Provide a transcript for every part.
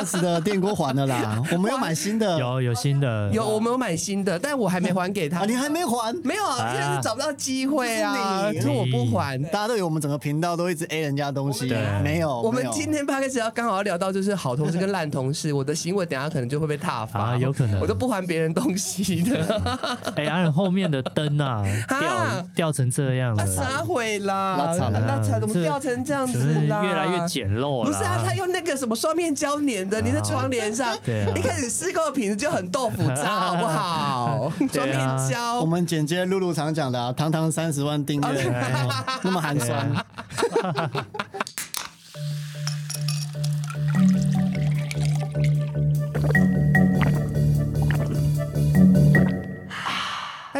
Plus 的电锅还了啦，我们有买新的。有有新的，有，我们有买新的，但我还没还给他啊，。你还没还？没有啊，现在是找不到机会啊，就是我不还。大家都以为我们整个频道都一直 A 人家东西对，没有。我们今天 p 开始要刚好要聊到就是好同事跟烂同事，我的行为等下可能就会被踏伐，啊有可能我都不还别人东西的，哎，呀后面的灯啊，啊掉掉成这样啊，了，啥毁啦？拉惨了那惨怎么掉成这样子啦？越来越简陋了。不是啊，他用那个什么双面胶粘的，你的窗帘上，对啊。一开始试过的品质就很豆腐渣，好不好？双面胶。我，们简介露露常讲的啊，堂堂三十万订阅，那么寒酸。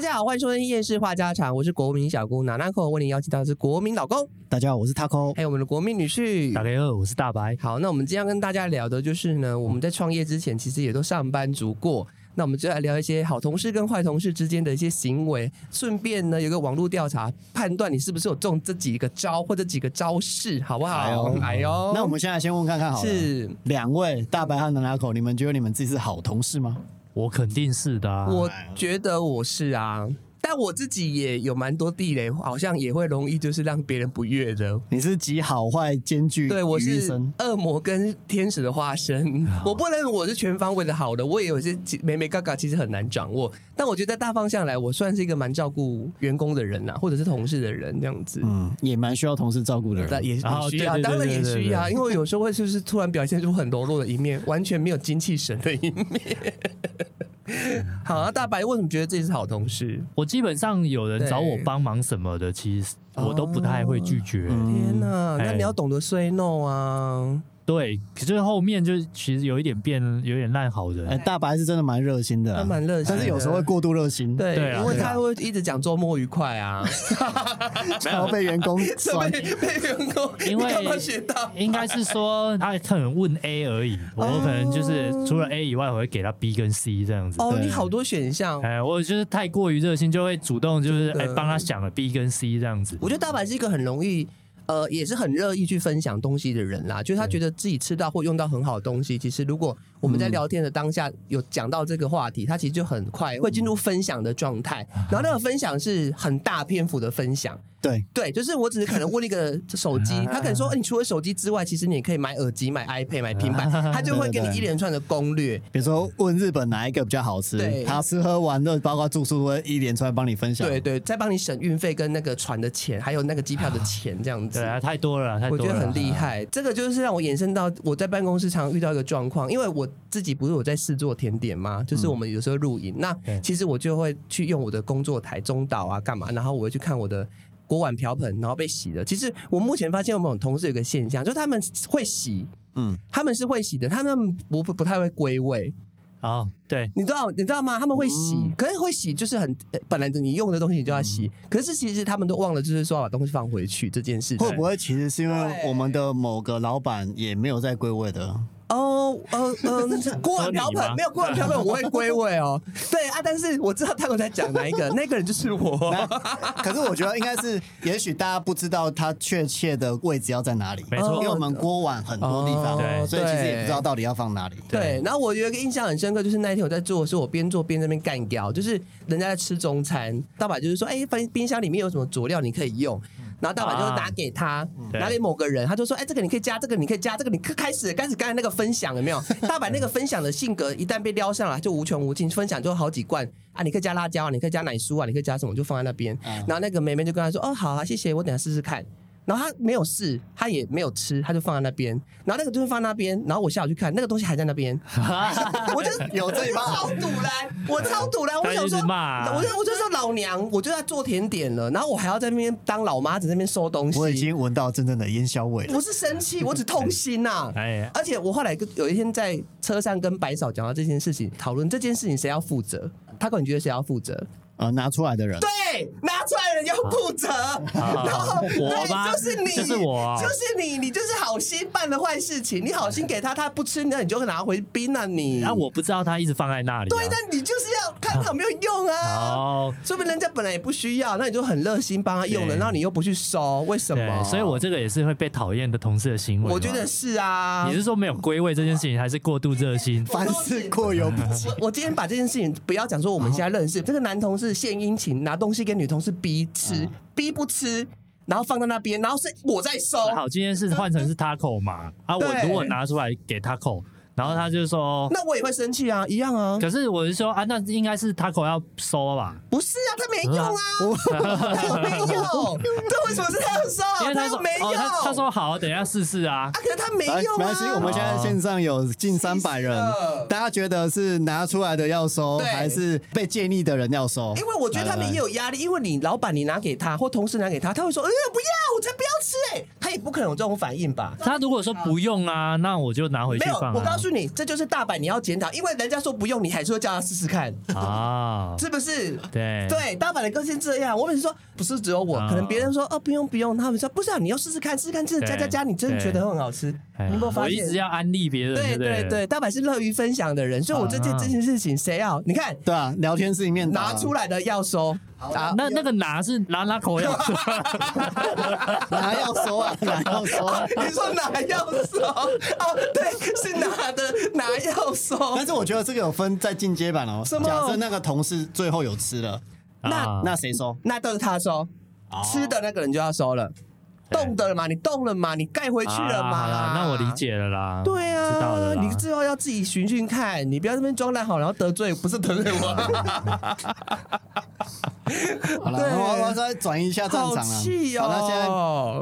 大家好，欢迎收听夜市话家常，我是国民小姑娜娜口，为您邀请到的是国民老公，大家好，我是 Taco。还有我们的国民女婿打。给二，我是大白。好，那我们今天要跟大家聊的就是呢，我们在创业之前其实也都上班族过。那我们就来聊一些好同事跟坏同事之间的一些行为，顺便呢有个网络调查，判断你是不是有中这几个招或者几个招式，好不好？哎呦哎呦，那我们现在先问看看好了，是两位大白和南拉口，你们觉得你们自己是好同事吗？我肯定是的啊。我觉得我是啊，但我自己也有蛮多地雷，好像也会容易就是让别人不悦的。你是集好坏兼具对，我是身恶魔跟天使的化身，我不能我是全方位的好的，我也有些美美嘎嘎，其实很难掌握。但我觉得大方向来，我算是一个蛮照顾员工的人呐、或者是同事的人这样子。嗯，也蛮需要同事照顾的人。那也也哦需要，对对对当然也需要，因为有时候会就是突然表现出很柔弱的一面，完全没有精气神的一面。好啊，大白为什么觉得自己是好同事？我基本上有人找我对帮忙什么的，其实我都不太会拒绝。天哪，那哎你要懂得 say no 啊！对，可是后面就其实有一点变，有点烂好人。哎，大白是真的蛮热心的啊，他蛮热心的但是有时候会过度热心，对，对啊因为他会一直讲周末愉快啊，然后被员工 酸。被被员工，因为你干嘛学到？应该是说他可能问 A 而已，我可能就是除了 A 以外，我会给他 B 跟 C 这样子。哦，对你好多选项。哎，我就是太过于热心，就会主动就是真的哎帮他想了 B 跟 C 这样子。我觉得大白是一个很容易。呃，也是很乐意去分享东西的人啦，就是他觉得自己吃到或用到很好的东西，其实如果我们在聊天的当下有讲到这个话题，他其实就很快会进入分享的状态，然后那个分享是很大篇幅的分享，对，对，就是我只是可能问一个 手机，他可能说，欸 你除了手机之外，其实你也可以买耳机、买 iPad、买平板，他就会给你一连串的攻略。比如说问日本哪一个比较好吃对，他吃喝玩乐包括住宿会一连串帮你分享。对对，再帮你省运费跟那个船的钱，还有那个机票的钱，这样子对。啊，太多了，太多了。我觉得很厉害，这个就是让我延伸到我在办公室常遇到一个状况，因为我自己不是我在试做甜点吗，就是我们有时候录影，那其实我就会去用我的工作台中岛啊干嘛，然后我会去看我的。锅碗瓢盆，然后被洗的。其实我目前发现我们同事有个现象，就是他们会洗，嗯，他们是会洗的，他们不不不太会归位。哦，对，你知道你知道吗？他们会洗，可是会洗就是很呃本来你用的东西你就要洗，可是其实他们都忘了，就是说要把东西放回去这件事情。会不会其实是因为我们的某个老板也没有在归位的？哦，呃呃，锅碗瓢盆没有锅碗瓢盆，我会归位哦。对啊，但是我知道他有在讲哪一个，那个人就是我。可是我觉得应该是，也许大家不知道他确切的位置要在哪里，没错因为我们锅碗很多地方，哦所以其实也不知道到底要放哪里。对，然后我有一个印象很深刻，就是那一天我在做的时候，我边做边在那边干掉，就是人家在吃中餐，大把就是说，哎，冰冰箱里面有什么佐料你可以用。然后大阪就拿给他，对拿给某个人，他就说：“哎，这个你可以加，这个你可以加，这个你开始开始刚才那个分享有没有？大阪那个分享的性格一旦被撩上来，就无穷无尽，分享就好几罐啊！你可以加辣椒啊，你可以加奶酥啊，你可以加什么，就放在那边。然后那个妹妹就跟他说：哦，好啊，谢谢，我等下试试看。然后他没有试，他也没有吃，他就放在那边。然后那个东西放在那边，然后我下午去看，那个东西还在那边。我就有这一趴超堵然，我超堵然，我他一直想说，骂我就我就说老娘，我就在做甜点了，然后我还要在那边当老妈子那边收东西。我已经闻到真正的烟硝味了。不是生气，我只痛心呐、哎而且我后来跟有一天在车上跟白嫂讲到这件事情，讨论这件事情谁要负责。他可能觉得谁要负责？呃，拿出来的人，对，拿出来的人要负责。然后对，就是你，就是我啊就是你，你就是好心办了坏事情，你好心给他，他不吃，那你就拿回冰啊你。然后我不知道他一直放在那里啊。对，那你就是要看他看有没有用啊？哦，说明人家本来也不需要，那你就很热心帮他用了，对然后你又不去收，为什么，？所以我这个也是会被讨厌的同事的行为。我觉得是啊。你是说没有归位这件事情，还是过度热心？凡事过犹不及。我我今天把这件事情不要讲说我们现在认识，这个男同事献殷勤拿东西给女同事 B 吃，B 不吃，然后放在那边，然后是我在收。好，今天是换成是 Taco 嘛？啊，我如果拿出来给 Taco，然后他就说，那我也会生气啊，一样啊。可是我是说啊，那应该是 Taco 要收吧？不是啊，他没用啊，他又没用，这 为什么是他要收？因为他说没用，哦，他他说好，等一下试试啊啊，。可是他没，用啊。没关系，我们现在线上有近三百人大家觉得是拿出来的要收，还是被建议的人要收？因为我觉得他们也有压力，因为你老板你拿给他或同事拿给他，他会说，呃，不要，我才不要吃哎，他也不可能有这种反应吧？他如果说不用啊，那我就拿回去，放、诉你，这就是大阪你要检讨，因为人家说不用，你还是会叫他试试看，啊，是不是？对对，大阪的个性这样。我每次说，不是只有我，啊可能别人说哦不用不用，他们说不是啊，你要试试看，试试看，真的加加加，你真的觉得很好吃，哎你有没有发现我一直？要安利别人，对对对对，大阪是乐于分享的人，所以我这件啊这件事情谁要？你看对啊，聊天室里面拿出来的要收，啊，那那个拿是拿拿口要说，拿要收啊？拿要收啊？你说拿要收？哦，对，是拿的拿要收。但是我觉得这个有分在进阶版哦。什么假设那个同事最后有吃了，那啊那谁收？那都是他收，吃的那个人就要收了，动的了嘛，你动了嘛，你盖回去了啊好。那我理。解了啦。对啊，知道了你最后要自己寻寻看，你不要在那边装烂好，然后得罪，不是得罪我。好了，我我再转移一下战场了。好气哦好那现在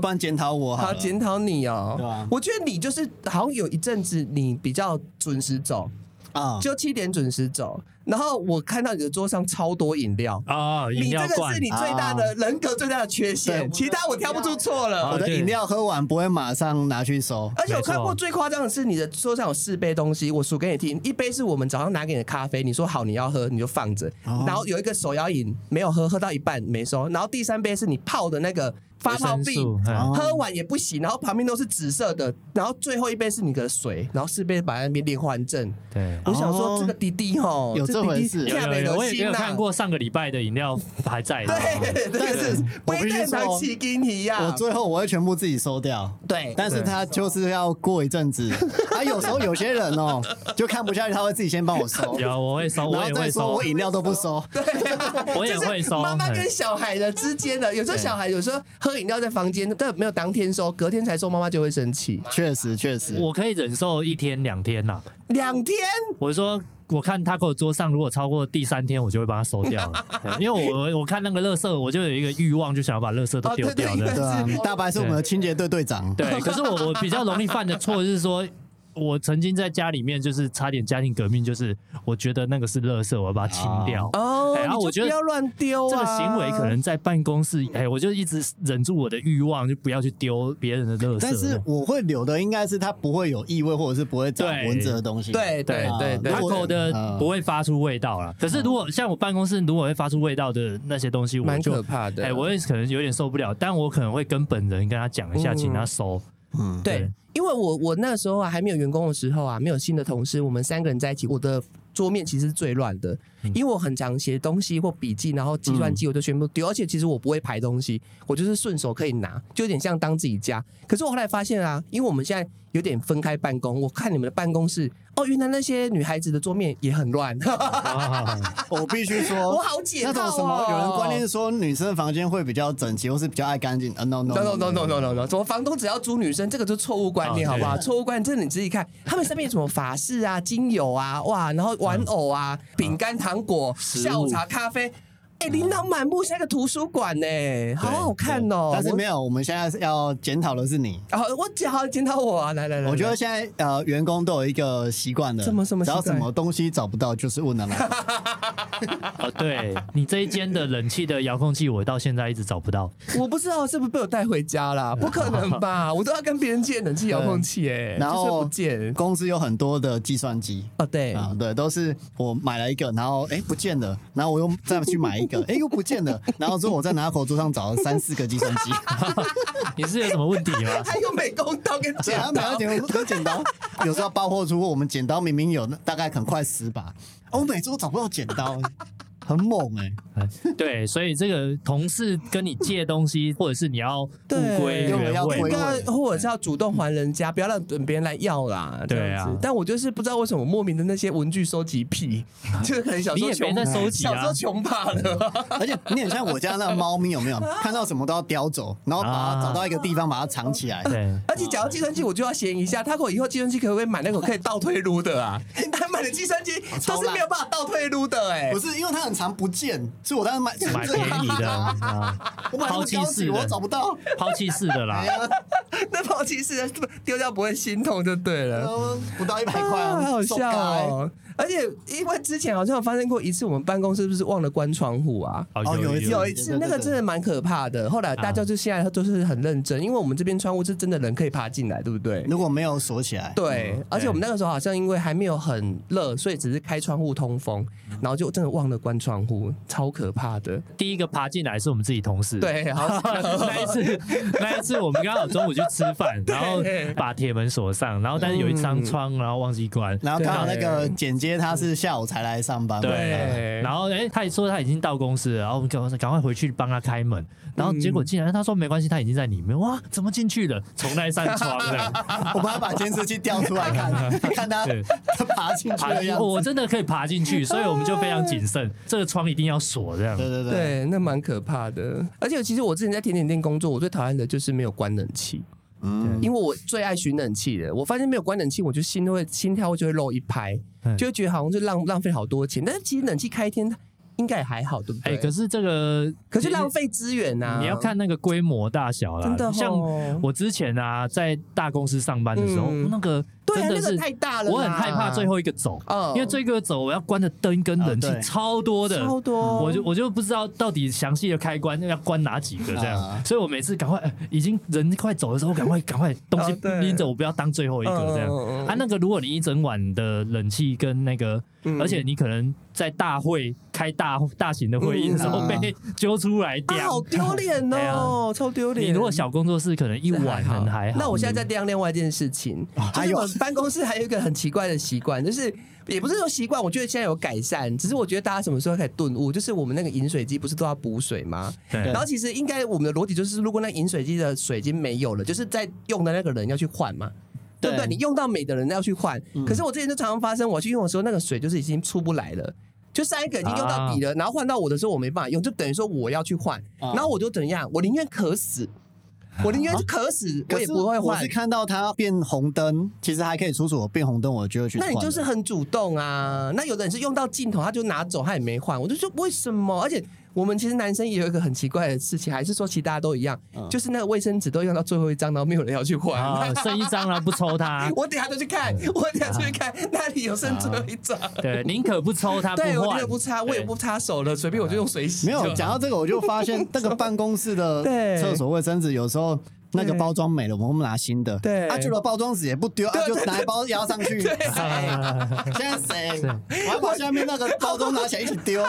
不然检讨我好好，了。检讨你哦。对啊我觉得你就是好像有一阵子你比较准时走，啊，就七点准时走，然后我看到你的桌上超多饮料。啊，饮你这个料罐是你最大的人格最大的缺陷，对其他我挑不出错了我了。的饮料喝完不会马上拿去收。而且我看过最夸张的是，你的桌上有四杯东西，我数给你听。一杯是我们早上拿给你的咖啡，你说好你要喝，你就放着。哦然后有一个手摇饮没有喝，喝到一半没收。然后第三杯是你泡的那个发泡维生币素，嗯哦喝完也不行，然后旁边都是紫色的。然后最后一杯是你的水，然后四杯摆在那边连环阵。对。我想说哦这个滴滴吼，有这回事弟弟有有有，我也心呐有看。过上个礼拜的饮料还在的。对，这个是我微蛋必须说糖起金一样。我最后我会全部自己收掉。对，但是他就是要过一阵子，他有时候有些人哦，就看不下去，他会自己先帮我收，有，我会收，我也会收我，饮料都不收。对我也会收。妈妈嗯跟小孩的之间的，有时候小孩有时候喝饮料在房间，但没有当天收，隔天才收，妈妈就会生气。确实，确实，我可以忍受一天两天呐。两天，我说，我看他给我桌上如果超过第三天，我就会把它收掉了，因为我我看那个垃圾，我就有一个欲望，就想要把垃圾都丢掉哦对对的。对啊，大白是我们的清洁队队长。对，可是我我比较容易犯的错就是说。我曾经在家里面就是差点家庭革命，就是我觉得那个是垃圾，我要把它清掉。哦，哎然后我觉得不要乱丢啊。这个行为可能在办公室，哎，我就一直忍住我的欲望，就不要去丢别人的垃圾。但是我会留的应该是它不会有异味，或者是不会长对蚊子的东西。对对啊对对如果 Taco 的嗯不会发出味道啦。可是如果像我办公室如果会发出味道的那些东西，我蛮就可怕的哎，我也可能有点受不了，但我可能会跟本人跟他讲一下，嗯请他收。嗯，对对，因为我我那时候啊还没有员工的时候啊，没有新的同事，我们三个人在一起，我的桌面其实是最乱的，嗯。因为我很常写东西或笔记，然后计算机我就全部丢，而且其实我不会排东西，我就是顺手可以拿，就有点像当自己家。可是我后来发现啊，因为我们现在有点分开办公，我看你们的办公室，哦，原来那些女孩子的桌面也很乱，我必须说，我好解那套种什么，有人观念说女生的房间会比较整齐，或是比较爱干净。啊，no no No no no no no！怎么房东只要租女生，这个就是错误观念，哦好不好？对错误观念，真的你自己看，他们身边有什么法式啊、精油啊，哇，然后玩偶啊、饼干、糖果、下午茶、咖啡，哎，琳琅满目，像一个图书馆呢，好好看哦。但是没有，我们现在是要检讨的是你。啊，我检好检讨我啊，来来来，我觉得现在呃，员工都有一个习惯的，什么什么习惯只要什么东西找不到，就是问了来。哦，对你这一间的冷气的遥控器，我到现在一直找不到。我不知道是不是被我带回家啦，不可能吧？我都要跟别人借冷气遥控器哎，然就是后不见公司有很多的计算机。哦，对，啊，对，都是我买了一个，然后哎不见了，然后我又再去买一个，哎又不见了，然后之后我在拿口桌上找了三四个计算机，你是有什么问题吗？还有美工刀跟剪刀。个剪跟剪刀，有时候包货出货，我们剪刀明明有大概很快十把，哦我每次都找不到剪刀，很猛哎、对，所以这个同事跟你借东西，或者是你要物对归原位应，该或者是要主动还人家，不要让别人来要啦。这对啊但我就是不知道为什么莫名的那些文具收集癖，就是可能小时候你也没穷在收集啊小时候穷怕了。而且你很像我家那个猫咪，有没有？看到什么都要叼走，然后把它啊找到一个地方把它藏起来。对。而且讲到计算器，我就要嫌一下，他给我以后计算器可不可以买那种可以倒退撸的啊？他买的计算机都是没有办法倒退路的哎、不是因为它很长不见，所以我当时买买便宜的，我买那抛么高级，弃式的。我找不到。抛弃式的啦 那抛弃式丢掉不会心痛就对了。呃不到一百块啊，啊，好笑哦！而且因为之前好像有发生过一次，我们办公室是不是忘了关窗户啊？哦哦有一次有一次那个真的蛮可怕的，后来大家就现在都是很认真，因为我们这边窗户是真的人可以爬进来，对不对？如果没有锁起来，对，而且我们那个时候好像因为还没有很热，所以只是开窗户通风，然后就真的忘了关窗户，超可怕的。第一个爬进来是我们自己同事。。对，好 那一次，那一次我们刚好中午去吃饭，然后把铁门锁上，然后但是有一张窗，然后忘记关。然后刚好那个剪接他是下午才来上班，对，然后哎、他也说他已经到公司了，然后我们赶快赶快回去帮他开门，然后结果进来，他说没关系，他已经在里面，哇，怎么进去了？从那一扇窗的，我帮他把监视器调出来看，看他他爬进去的样子。我真的可以爬进去，所以我们就非常谨慎，这个窗一定要锁这样。对对对，对，那蛮可怕的。而且其实我之前在甜点店工作，我最讨厌的就是没有关冷气，嗯，因为我最爱寻冷气的。我发现没有关冷气，我就心都会心跳就会漏一拍，嗯就会觉得好像就浪浪费好多钱。但是其实冷气开一天应该也还好，对不对？哎、对？可是这个可是浪费资源呐、你要看那个规模大小啦。真的哦。像我之前啊，在大公司上班的时候，嗯。那个真的是那個太大了，我很害怕最后一个走，嗯因为最后一个走我要关的灯跟冷气超多的，超多。我就我就不知道到底详细的开关要关哪几个这样，啊所以我每次赶快、呃已经人快走的时候，赶快赶快东西拎着，我不要当最后一个这样。啊，那个如果你一整晚的冷气跟那个，嗯。而且你可能在大会开大大型的会议的时候嗯被揪出来啊，掉，好丢脸对哦，超丢脸。你如果小工作室，可能一晚可能还好。那我现在在掂另外一件事情，还有就是办公室还有一个很奇怪的习惯，就是也不是说习惯，我觉得现在有改善，只是我觉得大家什么时候开始顿悟，就是我们那个饮水机不是都要补水吗？对然后其实应该我们的逻辑就是，如果那饮水机的水已经没有了，就是在用的那个人要去换嘛。对不对？对你用到美的人要去换，可是我之前就常常发生，我去用的时候，那个水就是已经出不来了。就上一个已经用到底了，然后换到我的时候我没办法用，就等于说我要去换，啊然后我就怎样？我宁愿渴死，我宁愿是渴死，我也不会换我是。看到它变红灯，其实还可以出所变红灯，我就会去。那你就是很主动啊。那有的人是用到尽头，他就拿走，他也没换。我就说为什么？而且我们其实男生也有一个很奇怪的事情，还是说其实大家都一样，嗯就是那个卫生纸都用到最后一张，然后没有人要去换。啊，剩一张了不抽它，我等一下就去看，我等一下就去看那里有剩最后一张。对，宁可不抽它不对，我觉换，得不擦，我也不擦手了，随便我就用水洗就好。没有讲到这个，我就发现那个办公室的 对厕所卫生纸有时候。那个包装没了，我们拿新的。对啊，除了包装纸也不丢，啊，就拿一包压上去。对现在谁？我要把下面那个包装拿起来一起丢，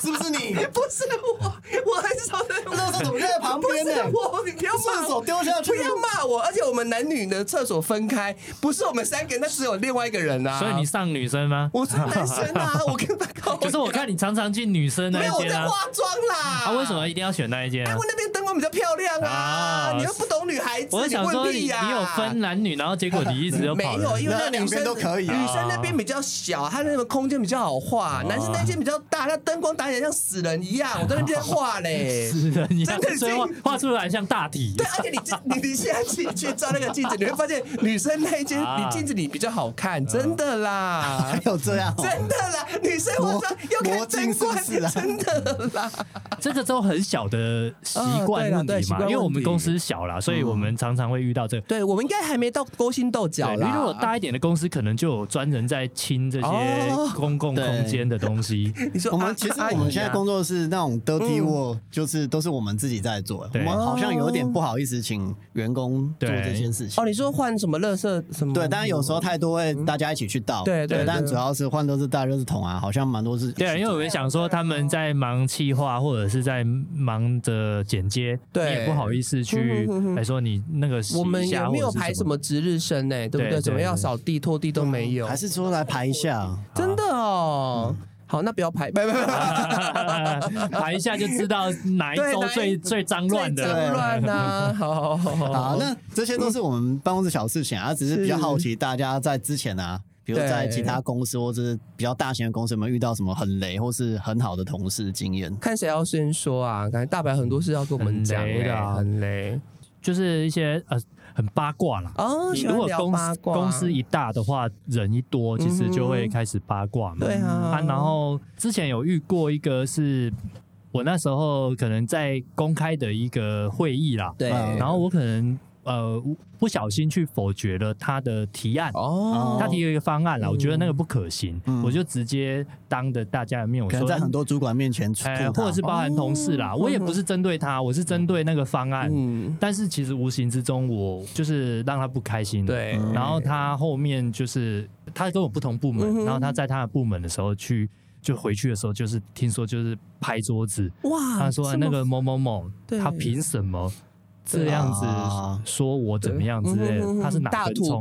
是不是你？不是我，我很少在用。垃圾怎么就在旁边呢？不是我，你不要骂顺手我。丢下去不。要骂我，而且我们男女的厕所分开，不是我们三个，那只有另外一个人啊。所以你上女生吗？我是男生啊，我跟他搞。可是我看你常常进女生那没有我一间啊，在化妆啦。啊，为什么一定要选那一间啊因为？那边灯光比较漂亮啊，啊你又不懂女孩子，我想说你啊你有分男女，然后结果你一直就没有，因为那那两女生边都可以啊女生那边比较小，她那个空间比较好画，男生那间比较大，那灯光打起来像死人一样，我在那边 画嘞。是的，你看真的，是画出来像大体对，。而且你这你你现在自己去照那个镜子，你会发现女生那一间啊你镜子里比较好看，真的啦还。有这样哦？真的啦，女生化妆又看魔镜灯光，是是啊真的啦。这个都很小的习惯啊对啦问题嘛，因为我们公司小啦，所以我们常常会遇到这个。对我们应该还没到勾心斗角对，啦。因为如果大一点的公司，可能就有专人在清这些哦公共空间的东西。你说啊我们其实我们现在啊工作室那种 dirty 嗯 work，就是都是我们自己在做。我们好像有点不好意思请员工做这件事情哦，。你说换什么垃圾什么？对，当然有时候太多会大家一起去倒。对对对但主要是换都是大垃圾桶啊，好像蛮多是。对啊，因为我们想说他们在忙企划或者是在忙着剪接你也不好意思去来说你那个我们也没有排什么值日生呢，对不对？怎么要对扫地、拖地都没有，还是说来排一下？真的哦。好，那不要排，不不不，排一下就知道哪一周最最脏乱的。脏乱呐！好好好好好，那这些都是我们办公室小事情啊，只是比较好奇大家在之前啊，比如在其他公司或者是比较大型的公司，有没有遇到什么很雷或是很好的同事经验？看谁要先说啊？感觉大白很多事要跟我们讲、的很雷就是一些呃很八卦啦。哦。你喜欢聊如果公司公司一大的话，人一多，其实就会开始八卦嘛。对啊，啊，然后之前有遇过一个是。我那时候可能在公开的一个会议啦，对，嗯然后我可能呃不小心去否决了他的提案，哦，他提了一个方案啦，嗯。我觉得那个不可行，嗯。我就直接当着大家的面我说，在很多主管面前吐哎，他或者是包含同事啦，哦。我也不是针对他，我是针对那个方案，嗯，但是其实无形之中我就是让他不开心，。对，嗯然后他后面就是他跟我不同部门，嗯然后他在他的部门的时候去，就回去的时候就是听说就是拍桌子，哇，他说那个某某某，他凭什么对这样子啊。说我怎么样之类的？他是拿？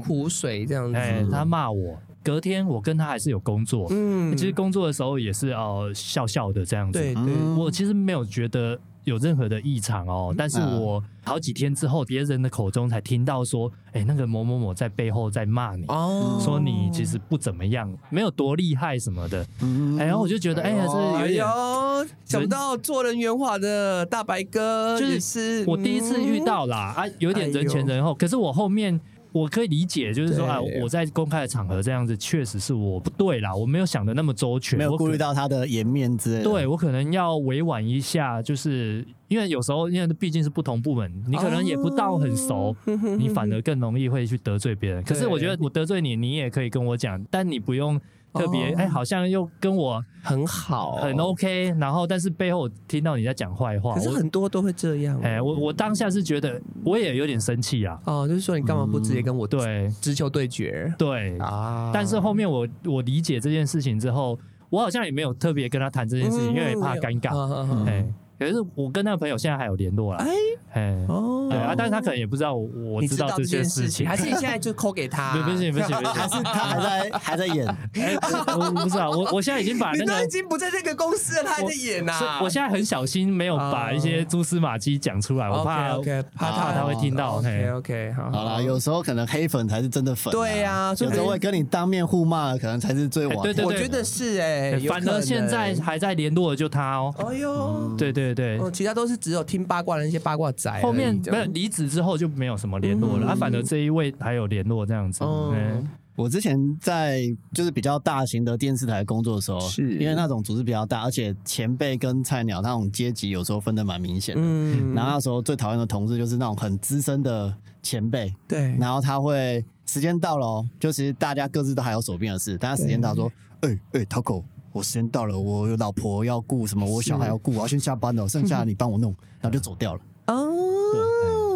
苦水这样子，哎，他骂我，隔天我跟他还是有工作，嗯。其实工作的时候也是哦笑笑的这样子，对我其实没有觉得有任何的异常哦，但是嗯我好几天之后，别人的口中才听到说，哎，那个某某某在背后在骂你，哦，说你其实不怎么样，没有多厉害什么的。嗯哎，然后我就觉得，哎呀，这有哎点。呦，想不到做人圆滑的大白哥就是我第一次遇到啦，啊，有点人前人后。可是我后面我可以理解，就是说啊，我在公开的场合这样子，确实是我不对啦，我没有想的那么周全，没有顾虑到他的颜面之类的。对我可能要委婉一下，就是因为有时候因为毕竟是不同部门，你可能也不到很熟，你反而更容易会去得罪别人。可是我觉得我得罪你，你也可以跟我讲，但你不用特别哦。哎、好像又跟我很好，很 OK，然后但是背后我听到你在讲坏话，可是我很多都会这样，哎、我我当下是觉得我也有点生气啊，哦，就是说你干嘛不直接跟我对。直球对决？对，啊？但是后面我我理解这件事情之后，我好像也没有特别跟他谈这件事情，因为怕尴尬。嗯。哎、可是我跟那个朋友现在还有联络啦。哎。哎，哦对啊，但是他可能也不知道我我你知知道这件事情，还是你现在就扣给他？不不行不行不还行，是他还在还在演，哎，我我不知道，我我现在已经把你都已。经不在这个公司了，他还在演呐是。我现在很小心，没有把一些蛛丝马迹讲出来，我怕怕怕他会听到。OK OK，好好啦，有时候可能黑粉才是真的粉啊。对啊所以有时候会跟你当面互骂的，可能才是最完。对对对我觉得是哎，有反可能而现在还在联络的就他哦。哎呦，对对对，哦，其他都是只有听八卦的那些八卦仔，后面没有离职之后就没有什么联络了，嗯啊，反而这一位还有联络这样子。哦。嗯我之前在就是比较大型的电视台工作的时候，是。因为那种组织比较大，而且前辈跟菜鸟那种阶级有时候分的蛮明显的。嗯。然后那时候最讨厌的同事就是那种很资深的前辈，对，然后他会时间到了哦，就其实大家各自都还有手边的事，但他时间到说，哎哎，Taco，我时间到了，我有老婆要顾，什么我小孩要顾，我要先下班了，剩下的 你帮我弄，然后就走掉了，哦，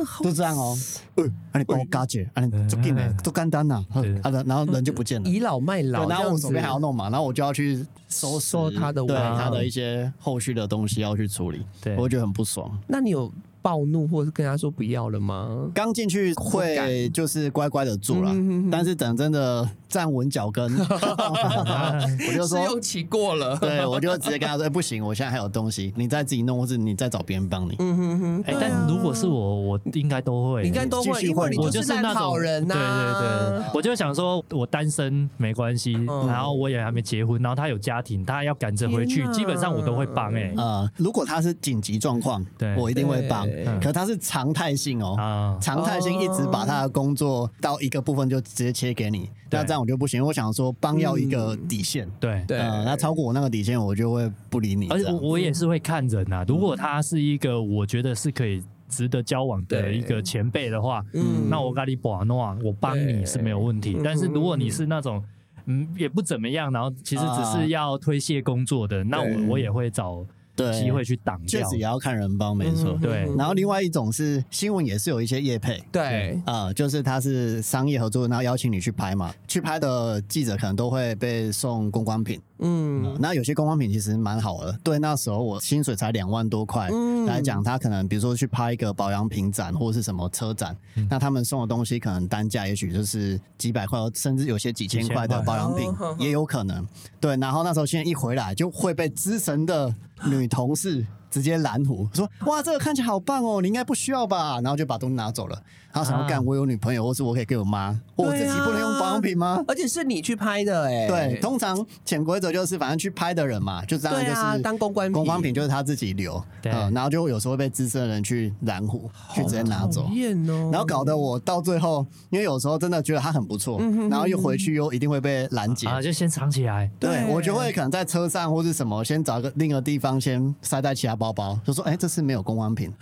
好就这样哦。嗯，那你帮我嘎姐，啊你就进来，都干单呐，对啊然后人就不见了。倚老卖老然后我手边还要弄嘛，然后我就要去收拾收他的对他的一些后续的东西要去处理，对我会觉得很不爽。那你有暴怒或者是跟他说不要了吗？刚进去会就是乖乖的做了但是等真的站稳脚跟，我就说，试用期过了，对我就直接跟他说，哎不行，我现在还有东西，你再自己弄，或是你再找别人帮你。嗯哼哼，哎，但如果是我，我应该都会，应该都会，因为就是那种好人呐，对对对，我就想说，我单身没关系，嗯。然后我也还没结婚，然后他有家庭，他要赶着回去基本上我都会帮哎。呃，如果他是紧急状况，对。我一定会帮对。可他是常态性哦，啊，常态性一直把他的工作到一个部分就直接切给你，对。那这样我就不行。我想说帮要一个底线，对对呃，那超过我那个底线，我就会不理你。而且我我也是会看人呐、如果他是一个我觉得是可以值得交往的一个前辈的话，嗯那我跟你把诺，我帮你是没有问题。但是如果你是那种嗯也不怎么样，然后其实只是要推卸工作的，那我我也会找对机会去挡掉。确实也要看人帮，没错嗯。对然后另外一种是新闻也是有一些业配。对，啊、就是他是商业合作，然后邀请你去拍嘛，去拍的记者可能都会被送公关品，嗯，那有些观光品其实蛮好的，对那时候我薪水才两万多块、嗯。来讲，他可能比如说去拍一个保养品展或者是什么车展，那他们送的东西可能单价也许就是几百块，甚至有些几千块的保养品也有可能。对，然后那时候现在一回来就会被资深的女同事直接拦胡，说哇这个看起来好棒哦，你应该不需要吧？然后就把东西拿走了。他想要啊干，我有女朋友，或是我可以给我妈，或我自己不能用保养品吗？而且是你去拍的哎、对，通常潜规则就是，反正去拍的人嘛，就当然就是当公关品公关品就是他自己留，对嗯然后就有时候会被资深的人去拦胡，去直接拿走讨。厌哦，然后搞得我到最后，因为有时候真的觉得他很不错，嗯然后又回去又一定会被拦截。啊，就先藏起来。对对我就会可能在车上或是什么，先找个另一个地方先塞在其他包包，就说哎，这次没有公关品。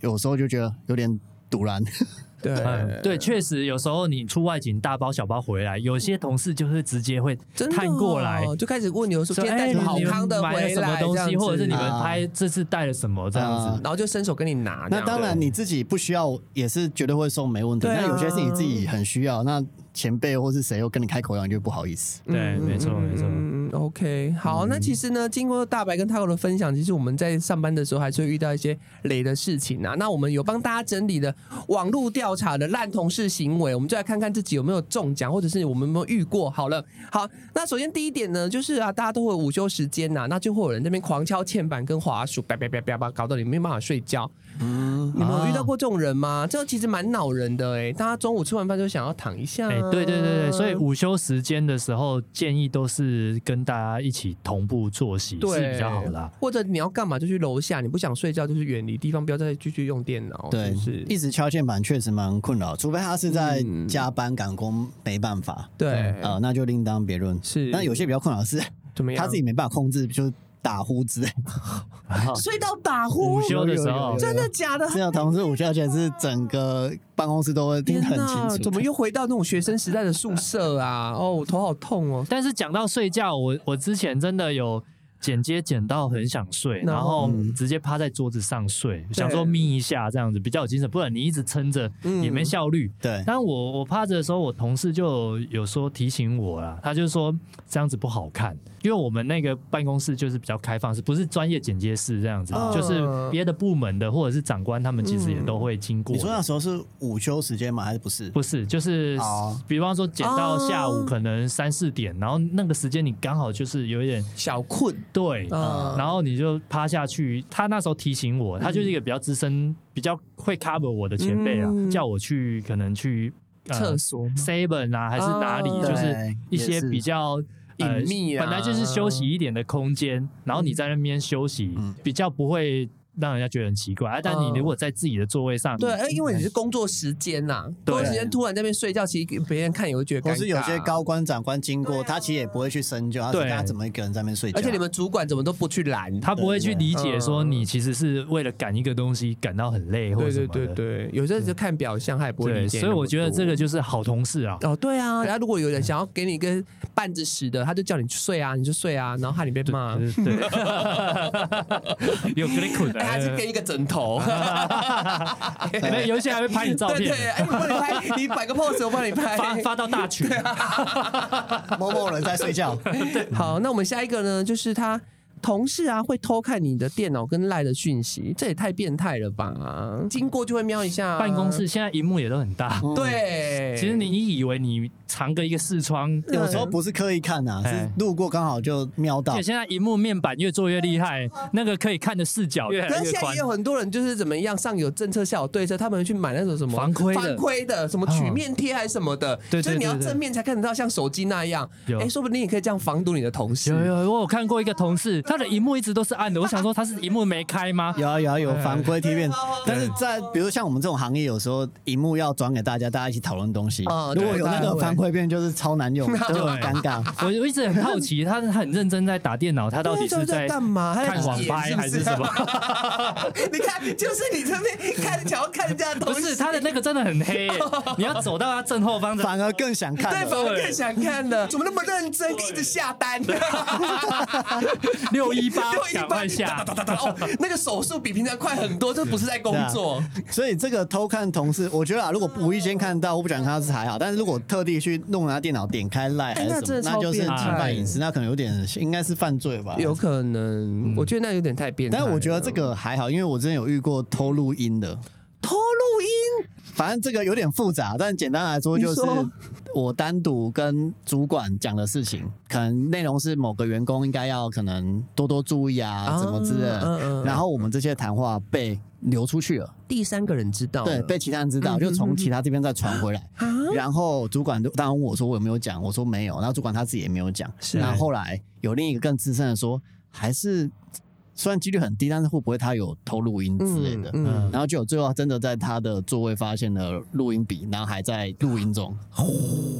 有时候就觉得有点堵然。对嗯，对，确实有时候你出外景大包小包回来，有些同事就是直接会真过来。哦就开始问你说今天带什么康的们买了回来，什么东西，或者是你们啊拍这次带了什么这样啊子。然后就伸手跟你拿。那当然你自己不需要，也是绝对会送没问题。那有些是你自己很需要，那前辈或是谁又跟你开口要，你就不好意思。对，没错没错。嗯，OK，好，那其实呢，经过大白跟 Taco 的分享，其实我们在上班的时候还是会遇到一些雷的事情啊。那我们有帮大家整理的网络调调查的烂同事行为，我们就来看看自己有没有中奖，或者是我们有没有遇过。好了，好，那首先第一点呢，就是啊，大家都会午休时间呐、那就会有人那边狂敲键盘跟滑鼠，叭叭叭叭叭，搞得你没办法睡觉。嗯，你们有遇到过这种人吗？这个其实蛮恼人的哎、大家中午吃完饭就想要躺一下、啊。哎，对对对对，所以午休时间的时候，建议都是跟大家一起同步作息对是比较好的啊。或者你要干嘛就去楼下，你不想睡觉就是远离地方，不要再继续用电脑。对是是，一直敲键盘确实蛮困扰，除非他是在嗯加班赶工，没办法，对，呃，那就另当别论。是但有些比较困扰是，怎么样？他自己没办法控制，就是打呼之类。睡到打呼午，休的时候，真的假的？这样同事午休，而且是整个办公室都会听得很清楚。怎么又回到那种学生时代的宿舍啊？哦，我头好痛哦。但是讲到睡觉，我我之前真的有剪接剪到很想睡，然然后后直接趴在桌子上睡，想说眯一下这样子比较有精神，不然你一直撑着嗯也没效率。对，但我我趴着的时候，我同事就有说提醒我啦，他就说这样子不好看，因为我们那个办公室就是比较开放式，不是专业剪接室这样子，嗯就是别的部门的或者是长官他们其实也都会经过你。说那时候是午休时间吗？还是不是？不是，就是哦比方说剪到下哦午可能三四点，然后那个时间你刚好就是有一点小困，对，嗯然后你就趴下去。他那时候提醒我，他就是一个比较资深、比较会 cover 我的前辈啊，嗯叫我去可能去呃厕所 seven 啊，还是哪里，哦就是对一些也是比较。呃隐秘啊本来就是休息一点的空间，然后你在那边休息，嗯比较不会让人家觉得很奇怪。啊但你如果在自己的座位上，对，哎，因为你是工作时间呐，对工作时间突然在那边睡觉，其实别人看也会觉得尴尬。或是有些高官长官经过，啊他其实也不会去深究，对他怎么一个人在那边睡觉。而且你们主管怎么都不去拦？他不会去理解说嗯你其实是为了赶一个东西赶到很累或者对什么的。对对对，有时候就看表象，他也不会理，解。所以我觉得这个。就是好同事啊。哦，对啊，然后如果有人想要给你一个半子屎的，他就叫你去睡啊，你就睡啊，然后害你被骂。对，对 有给你捆的，哎，还是跟一个枕头。没有有一些还会拍你照片对对，，哎，你帮你拍，你摆个 pose，我帮你拍。发发到大群。某某 人在睡觉，好，那我们下一个呢，就是他同事啊会偷看你的电脑跟赖的讯息，这也太变态了吧！经过就会瞄一下。办公室现在荧幕也都很大，对，其实你以为你藏个一个视窗，有时候不是刻意看呐，哎是路过刚好就瞄到而且。现在荧幕面板越做越厉害，那个可以看的视角越可来越宽是现在也。有很多人就是怎么样，上有政策下有对策，他们去买那种什么防窥的防窥的，什么曲面贴还是什么的，对对就是你要对对正面才看得到，像手机那样。有哎，说不定你可以这样防堵你的同事。有有，我有看过一个同事，他的荧幕一直都是暗的，我想说他是荧幕没开吗？有啊有啊有防窥贴片，但是在比如像我们这种行业，有时候荧幕要转给大家，大家一起讨论东西。哦如果有那个对大家会防窥片，就是超难用，就很尴尬。我 我一直很好奇，他他很认真在打电脑，他到底是在干嘛？他在看网拍演是不是还是什么？你看，就是你这边看，想要看人家的东西，不是他的那个真的很黑，你要走到他正后方，反而更想看对，反而更想看的，怎么那么认真，一直下单？六六一八六一八下哒哒哒哒哦，那个手速比平常快很多，这不是在工作。所以这个偷看同事，我觉得啊，如果无意间看到，我不想看到是还好，但是如果特地去弄他电脑点开赖还是什么，哎那就是侵犯隐私，那可能有点应该是犯罪吧。有可能，我觉得那有点太变态。但是我觉得这个还好，因为我之前有遇过偷录音的，偷录音，反正这个有点复杂，但简单来说就是我单独跟主管讲的事情，可能内容是某个员工应该要可能多多注意啊，啊怎么之类的。嗯嗯嗯。然后我们这些谈话被流出去了，第三个人知道，对，被其他人知道，嗯就从其他这边再传回来。啊？然后主管就当然问我说我有没有讲，我说没有，然后主管他自己也没有讲。是。然后后来有另一个更资深的说，还是虽然几率很低，但是会不会他有偷录音之类的？嗯然后就有最后真的在他的座位发现了录音笔，然后还在录音中，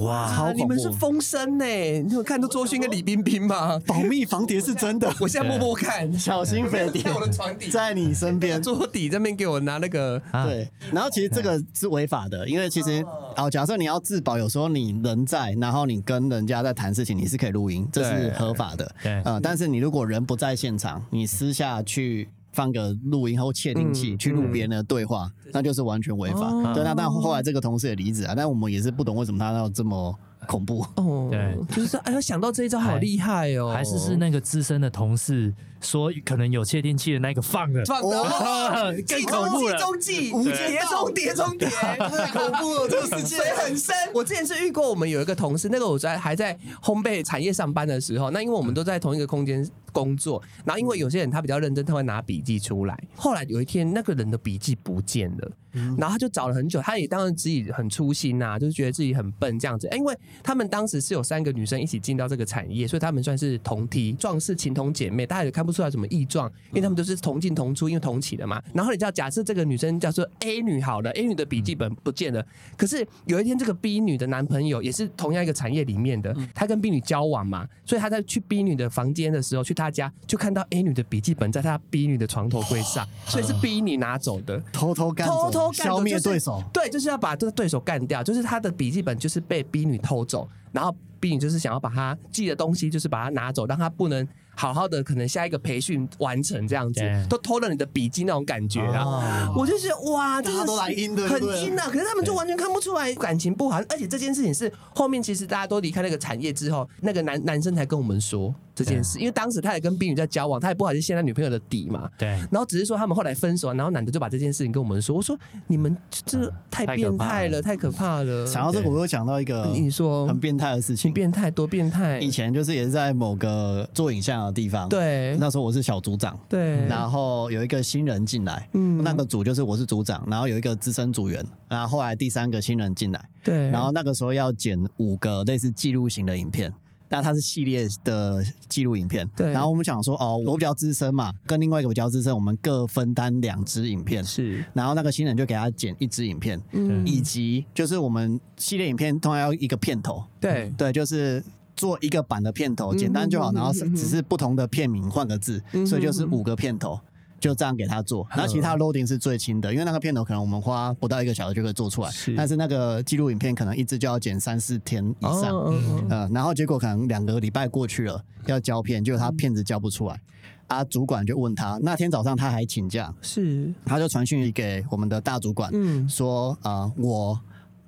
哇，你们是。风声呢？你有看到周迅跟李冰冰吗？保密防谍是真的，我现在摸摸看，小心飞碟在我的床底，在你身边。桌底这边给我拿那个啊对，然后其实这个是违法的，因为其实哦，假设你要自保，有时候你人在，然后你跟人家在谈事情，你是可以录音，这是合法的。对呃，但是你如果人不在现场，你私下去放个录音或窃听器、嗯去录别人的对话，那就是完全违法。哦对，那但后来这个同事也离职啊，但我们也是不懂为什么他要这么恐怖。哦，对就是说，哎呦，想到这一招好厉害哦，还是是那个资深的同事说可能有窃听器的那个放了，放的哦 更恐怖了。中计，无间碟道中谍中谍，太恐怖了，这个世界水很深。我之前是遇过，我们有一个同事，那个我在还在烘焙产业上班的时候，那因为我们都在同一个空间工作，然后因为有些人他比较认真，他会拿笔记出来。后来有一天，那个人的笔记不见了。然后他就找了很久，他也当然自己很粗心呐、就是觉得自己很笨这样子。哎因为他们当时是有三个女生一起进到这个产业，所以他们算是同梯，壮士情同姐妹，大家也看不出来什么异状，因为他们都是同进同出，因为同起的嘛。然后你知道，假设这个女生叫做 A 女好了，A 女的笔记本不见了，可是有一天这个 B 女的男朋友也是同样一个产业里面的，他跟 B 女交往嘛，所以他在去 B 女的房间的时候，去她家就看到 A 女的笔记本在她 B 女的床头柜上，所以是 B 女拿走的。偷偷干走，偷偷干走消灭就是对手。对，就是要把这个对手干掉，就是他的笔记本就是被 B 女偷走，然后 B 女就是想要把他记的东西就是把它拿走，让他不能好好的可能下一个培训完成这样子，都偷了你的笔记那种感觉啊。哦我就觉得哇，这个大家都来阴的很阴啊！可是他们就完全看不出来感情不好，而且这件事情是后面其实大家都离开那个产业之后，那个男男生才跟我们说这件事，因为当时他也跟冰雨在交往，他也不好意思陷他女朋友的底嘛。对，然后只是说他们后来分手，然后男的就把这件事情跟我们说，我说你们这太变态了，太可怕了。想到这个，我又想到一个你说。很变态的事情。挺。变态，多变态？以前就是也是在某个做影像的地方，，对。那时候我是小组长，对，然后有一个新人进来，嗯。那个组就是我是组长，然后有一个资深组员，然后后来第三个新人进来，对，然后那个时候要剪五个类似记录型的影片。但它是系列的记录影片，对然后我们想说，哦，我比较资深嘛，跟另外一个比较资深，我们各分担两支影片，是然后那个新人就给他剪一支影片，嗯以及就是我们系列影片通常要一个片头，对对，就是做一个版的片头，嗯简单就好，嗯然后只是不同的片名换个字，嗯所以就是五个片头。就这样给他做，然后其他 loading 是最轻的，因为那个片头可能我们花不到一个小时就可以做出来。是，但是那个记录影片可能一支就要剪三四天以上，哦。嗯然后结果可能两个礼拜过去了，要交片，结果他片子交不出来，啊，主管就问他，那天早上他还请假，是。他就传讯给我们的大主管，嗯。说啊、呃我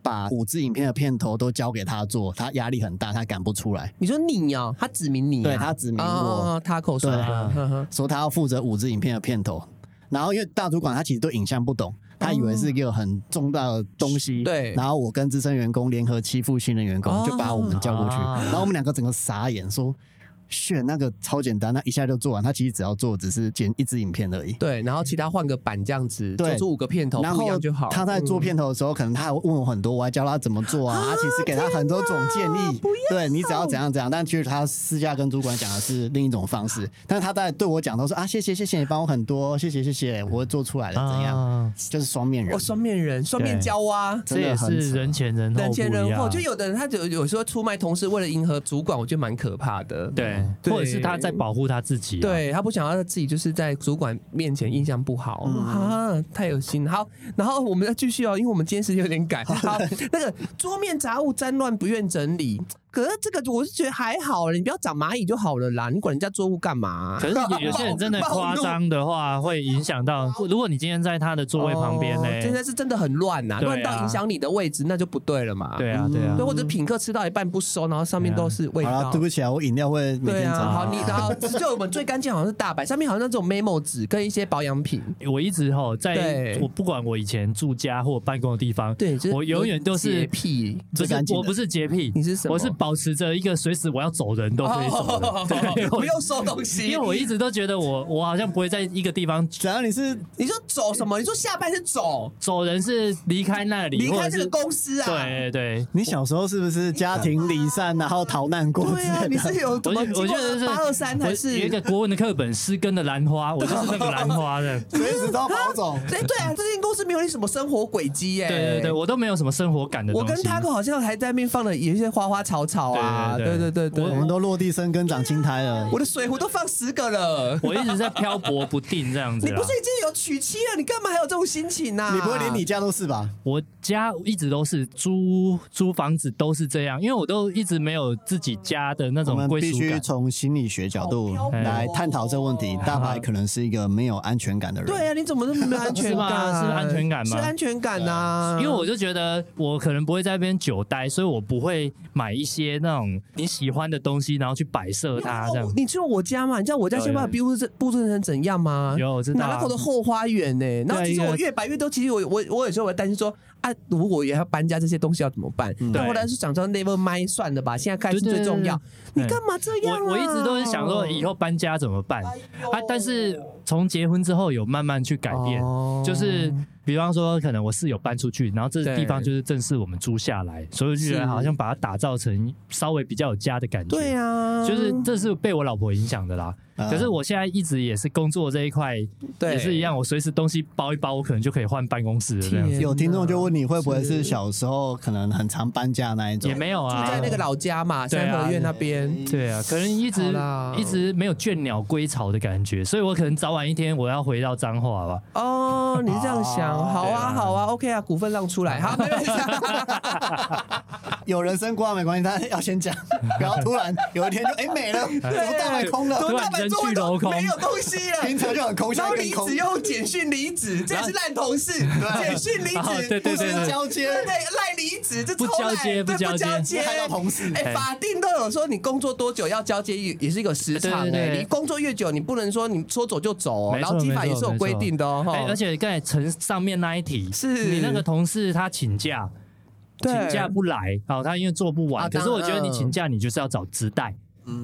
把五支影片的片头都交给他做，他压力很大，他赶不出来，你说你哦，他指明你啊，对他指明我哦，他口说说他要负责五支影片的片头。然后因为大主管他其实对影像不懂，他以为是一个很重大的东西，对。然后我跟资深员工联合欺负新人员工，哦就把我们叫过去，啊。然后我们两个整个傻眼，说。选那个超简单，那一下就做完。他其实只要做只是剪一支影片而已。对，然后其他换个版这样子，做出五个片头不一然后样就好。他在做嗯片头的时候，可能他还问我很多，我还教他怎么做啊。他其实给他很多种建议，对你只要怎样怎样。但其实他私下跟主管讲的是另一种方式。但是他在对我讲都说啊，谢谢谢谢你帮我很多，谢谢谢谢，我会做出来的，怎样？啊就是双面人哦，。双面人，双面胶啊。真这也的是人前人后人前不一样人后，就有的人他有有时候出卖同事，为了迎合主管，我觉得蛮可怕的。对，对。或者是他在保护他自己啊，对他不想要自己就是在主管面前印象不好、嗯。啊，太有心。好，然后我们再继续哦，因为我们今天时间有点赶。好，那个桌面杂物脏乱不愿整理，可是这个我是觉得还好了，你不要长蚂蚁就好了啦，你管人家作物干嘛？可是有有些人真的 夸张的话，会影响到。如果你今天在他的座位旁边呢，现在是真的很乱呐，乱到影响你的位置，那就不对了嘛。对啊，对啊。对，或者品客吃到一半不收，然后上面都是味道。对不起啊，我饮料会对啊。好，你然后就我们最干净好像是大白，上面好像那种 memo 纸跟一些保养品。我一直吼，在我不管我以前住家或办公的地方，对，我永远都是洁癖，不是我不是洁癖，你是什么？我是保持着一个。随时我要走人都可以走，不用收东西。因为我一直都觉得我我好像不会在一个地方。只要你是你说走什么？你说下班是走，走人是离开那里，离开这个公司啊。对对，你小时候是不是家庭离散，然后逃难过？对啊，你是有我我觉得是八二三还是有一个国文的课本，诗根的兰花，我就是那个兰花的，随时都跑走。对对啊，这间公司没有你什么生活轨迹耶。对对对，我都没有什么生活感的。我跟 Taco 好像还在那边放了有一些花花草草啊。对对对对。我们都落地生根长青苔了，我的水壶都放十个了，我一直在漂泊不定这样子。你不是已经有娶妻了？你干嘛还有这种心情呢？你不会连你家都是吧？我家一直都是租租房子都是这样，因为我都一直没有自己家的那种归属感。必须从心理学角度来探讨这个问题。大白可能是一个没有安全感的人。对啊，你怎么那么没有安全感？是安全感吗？是安全感呐。因为我就觉得我可能不会在那边久待，所以我不会买一些那种你喜欢的东西，然后去摆。设它这样，你知道我家嘛？你知道我家先把布置布置成怎样吗？有，我知道。拿了口的后花园呢，然后其实我越摆越多。其实我我我有时候会担心说啊，如果也要搬家，这些东西要怎么办？但后来是想说 never mind 算了吧，现在开始最重要。你干嘛这样？我我一直都是想说以后搬家怎么办啊？但是从结婚之后有慢慢去改变，就是。比方说，可能我室友搬出去，然后这地方就是正式我们租下来，所以就觉得好像把它打造成稍微比较有家的感觉。对啊，就是这是被我老婆影响的啦。可是我现在一直也是工作这一块，也是一样，我随时东西包一包，我可能就可以换办公室这样。有听众就问你会不会是小时候可能很常搬家那一种？也没有啊，住在那个老家嘛，三合院那边。对啊，可能一直一直没有倦鸟归巢的感觉，所以我可能早晚一天我要回到彰化吧。哦，你是这样想，好啊，好啊，OK 啊，股份让出来，好，没问题。有人生瓜没关系，但要先讲，不要突然有一天就哎没了，怎么大白空了？怎么大白去楼空，没有东西了？平常就很空，然后离职又简讯离职，这是烂同事。简讯离职，对对对，交接，对赖离职，这不交接不交接，害到同事。哎，法定都有说你工作多久要交接，也也是一个时长。哎，你工作越久，你不能说你说走就走，然后基法也是有规定的哦。而且刚才呈上面那一题，是你那个同事他请假。请假不来，好，他因为做不完。可是我觉得你请假，你就是要找直代，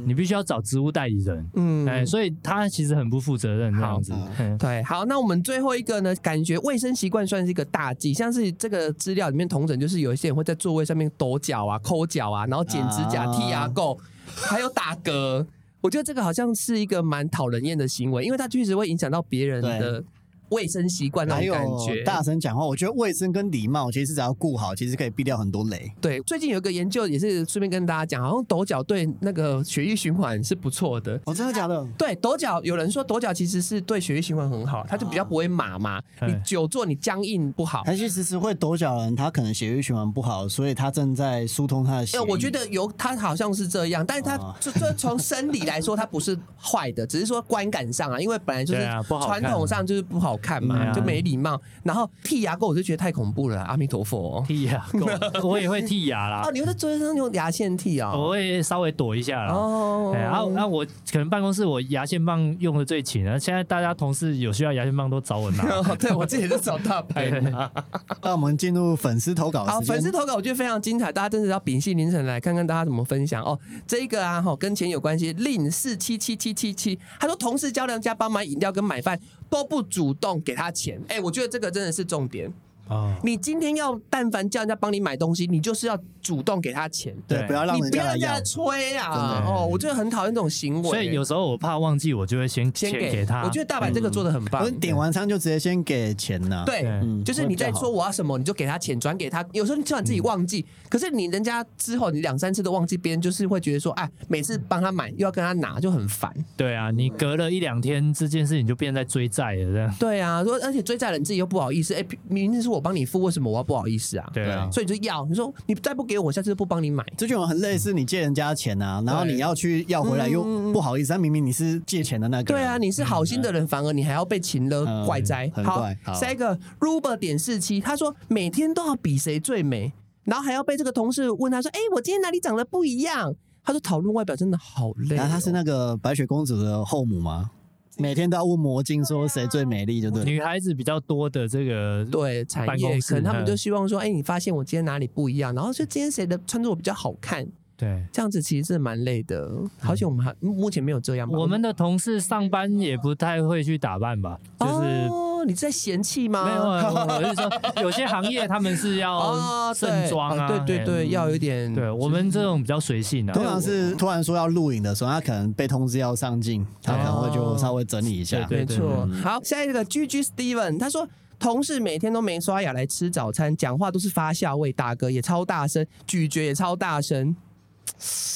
你必须要找职务代理人。嗯，哎，所以他其实很不负责任这样子。对，好，那我们最后一个呢？感觉卫生习惯算是一个大忌，像是这个资料里面同整，就是有一些人会在座位上面抖脚啊、抠脚啊，然后剪指甲、剔牙垢，还有打嗝。我觉得这个好像是一个蛮讨人厌的行为，因为它确实会影响到别人的。卫生习惯那种感觉，大声讲话，我觉得卫生跟礼貌其实只要顾好，其实可以避掉很多雷。对，最近有一个研究也是顺便跟大家讲，好像抖脚对那个血液循环是不错的。哦，真的假的？对，抖脚有人说抖脚其实是对血液循环很好，它就比较不会麻嘛。你久坐你僵硬不好。而且其实会抖脚的人，他可能血液循环不好，所以他正在疏通他的血。我觉得有他好像是这样，但是他这这从生理来说，他不是坏的，只是说观感上啊，因为本来就是传统上就是不好看嘛，就没。礼貌，然后剃牙垢我就觉得太恐怖了，阿弥陀佛！剃牙垢，我也会剃牙啦。哦，你会在桌子上用牙线剃啊？我会稍微躲一下啦。哦，然后那我可能办公室我牙线棒用的最勤啊。现在大家同事有需要牙线棒都找我拿。对我自己是找大牌。那我们进入粉丝投稿。好，粉丝投稿我觉得非常精彩，大家真的要屏息凝神来看看大家怎么分享哦。这一个啊，哈，跟钱有关系，令四七七七七七，他说同事叫人家帮买饮料跟买饭都不主动给他钱。哎，我觉得这个真的是重点。啊！你今天要但凡叫人家帮你买东西，你就是要主动给他钱，对，不要让人家催啊！哦，我真的很讨厌这种行为。所以有时候我怕忘记，我就会先先给他。我觉得大阪这个做的很棒，点完餐就直接先给钱呢。对，就是你在说我要什么，你就给他钱，转给他。有时候你就算自己忘记，可是你人家之后你两三次都忘记，别人就是会觉得说，哎，每次帮他买又要跟他拿，就很烦。对啊，你隔了一两天，这件事情就变在追债了，这样。对啊，说而且追债人自己又不好意思，哎，明明是我帮你付，为什么？我要不好意思啊，对啊，所以就要你说你再不给。给我，下次就不帮你买。这就很类似你借人家钱啊，然后你要去要回来又不好意思，但明明你是借钱的那个人。对啊，你是好心的人，反而你还要被擒了，嗯怪哉。很好下一个 Ruber 点四七，他说每天都要比谁最美，然后还要被这个同事问他说：“哎，我今天哪里长得不一样？”他说讨论外表真的好累哦。然后她是那个白雪公主的后母吗？每天都要问魔镜说谁最美丽，就对。女孩子比较多的这个对产业，可能他们嗯就希望说：“哎，你发现我今天哪里不一样？”然后就今天谁的穿着比较好看，对。这样子其实是蛮累的。好像我们还目前没有这样吧。我们的同事上班也不太会去打扮吧，就是哦，你在嫌弃吗？没有啊，我是说有些行业他们是要哦，对盛装啊，哎对对对，要有一点。对我们这种比较随性的通，常是突然说要录影的时候，他可能被通知要上镜，他可能会就稍微整理一下。对没错。好，下一个 G G Steven，他说。同事每天都没刷牙来吃早餐，讲话都是发酵味，打嗝也超大声，咀嚼也超大声。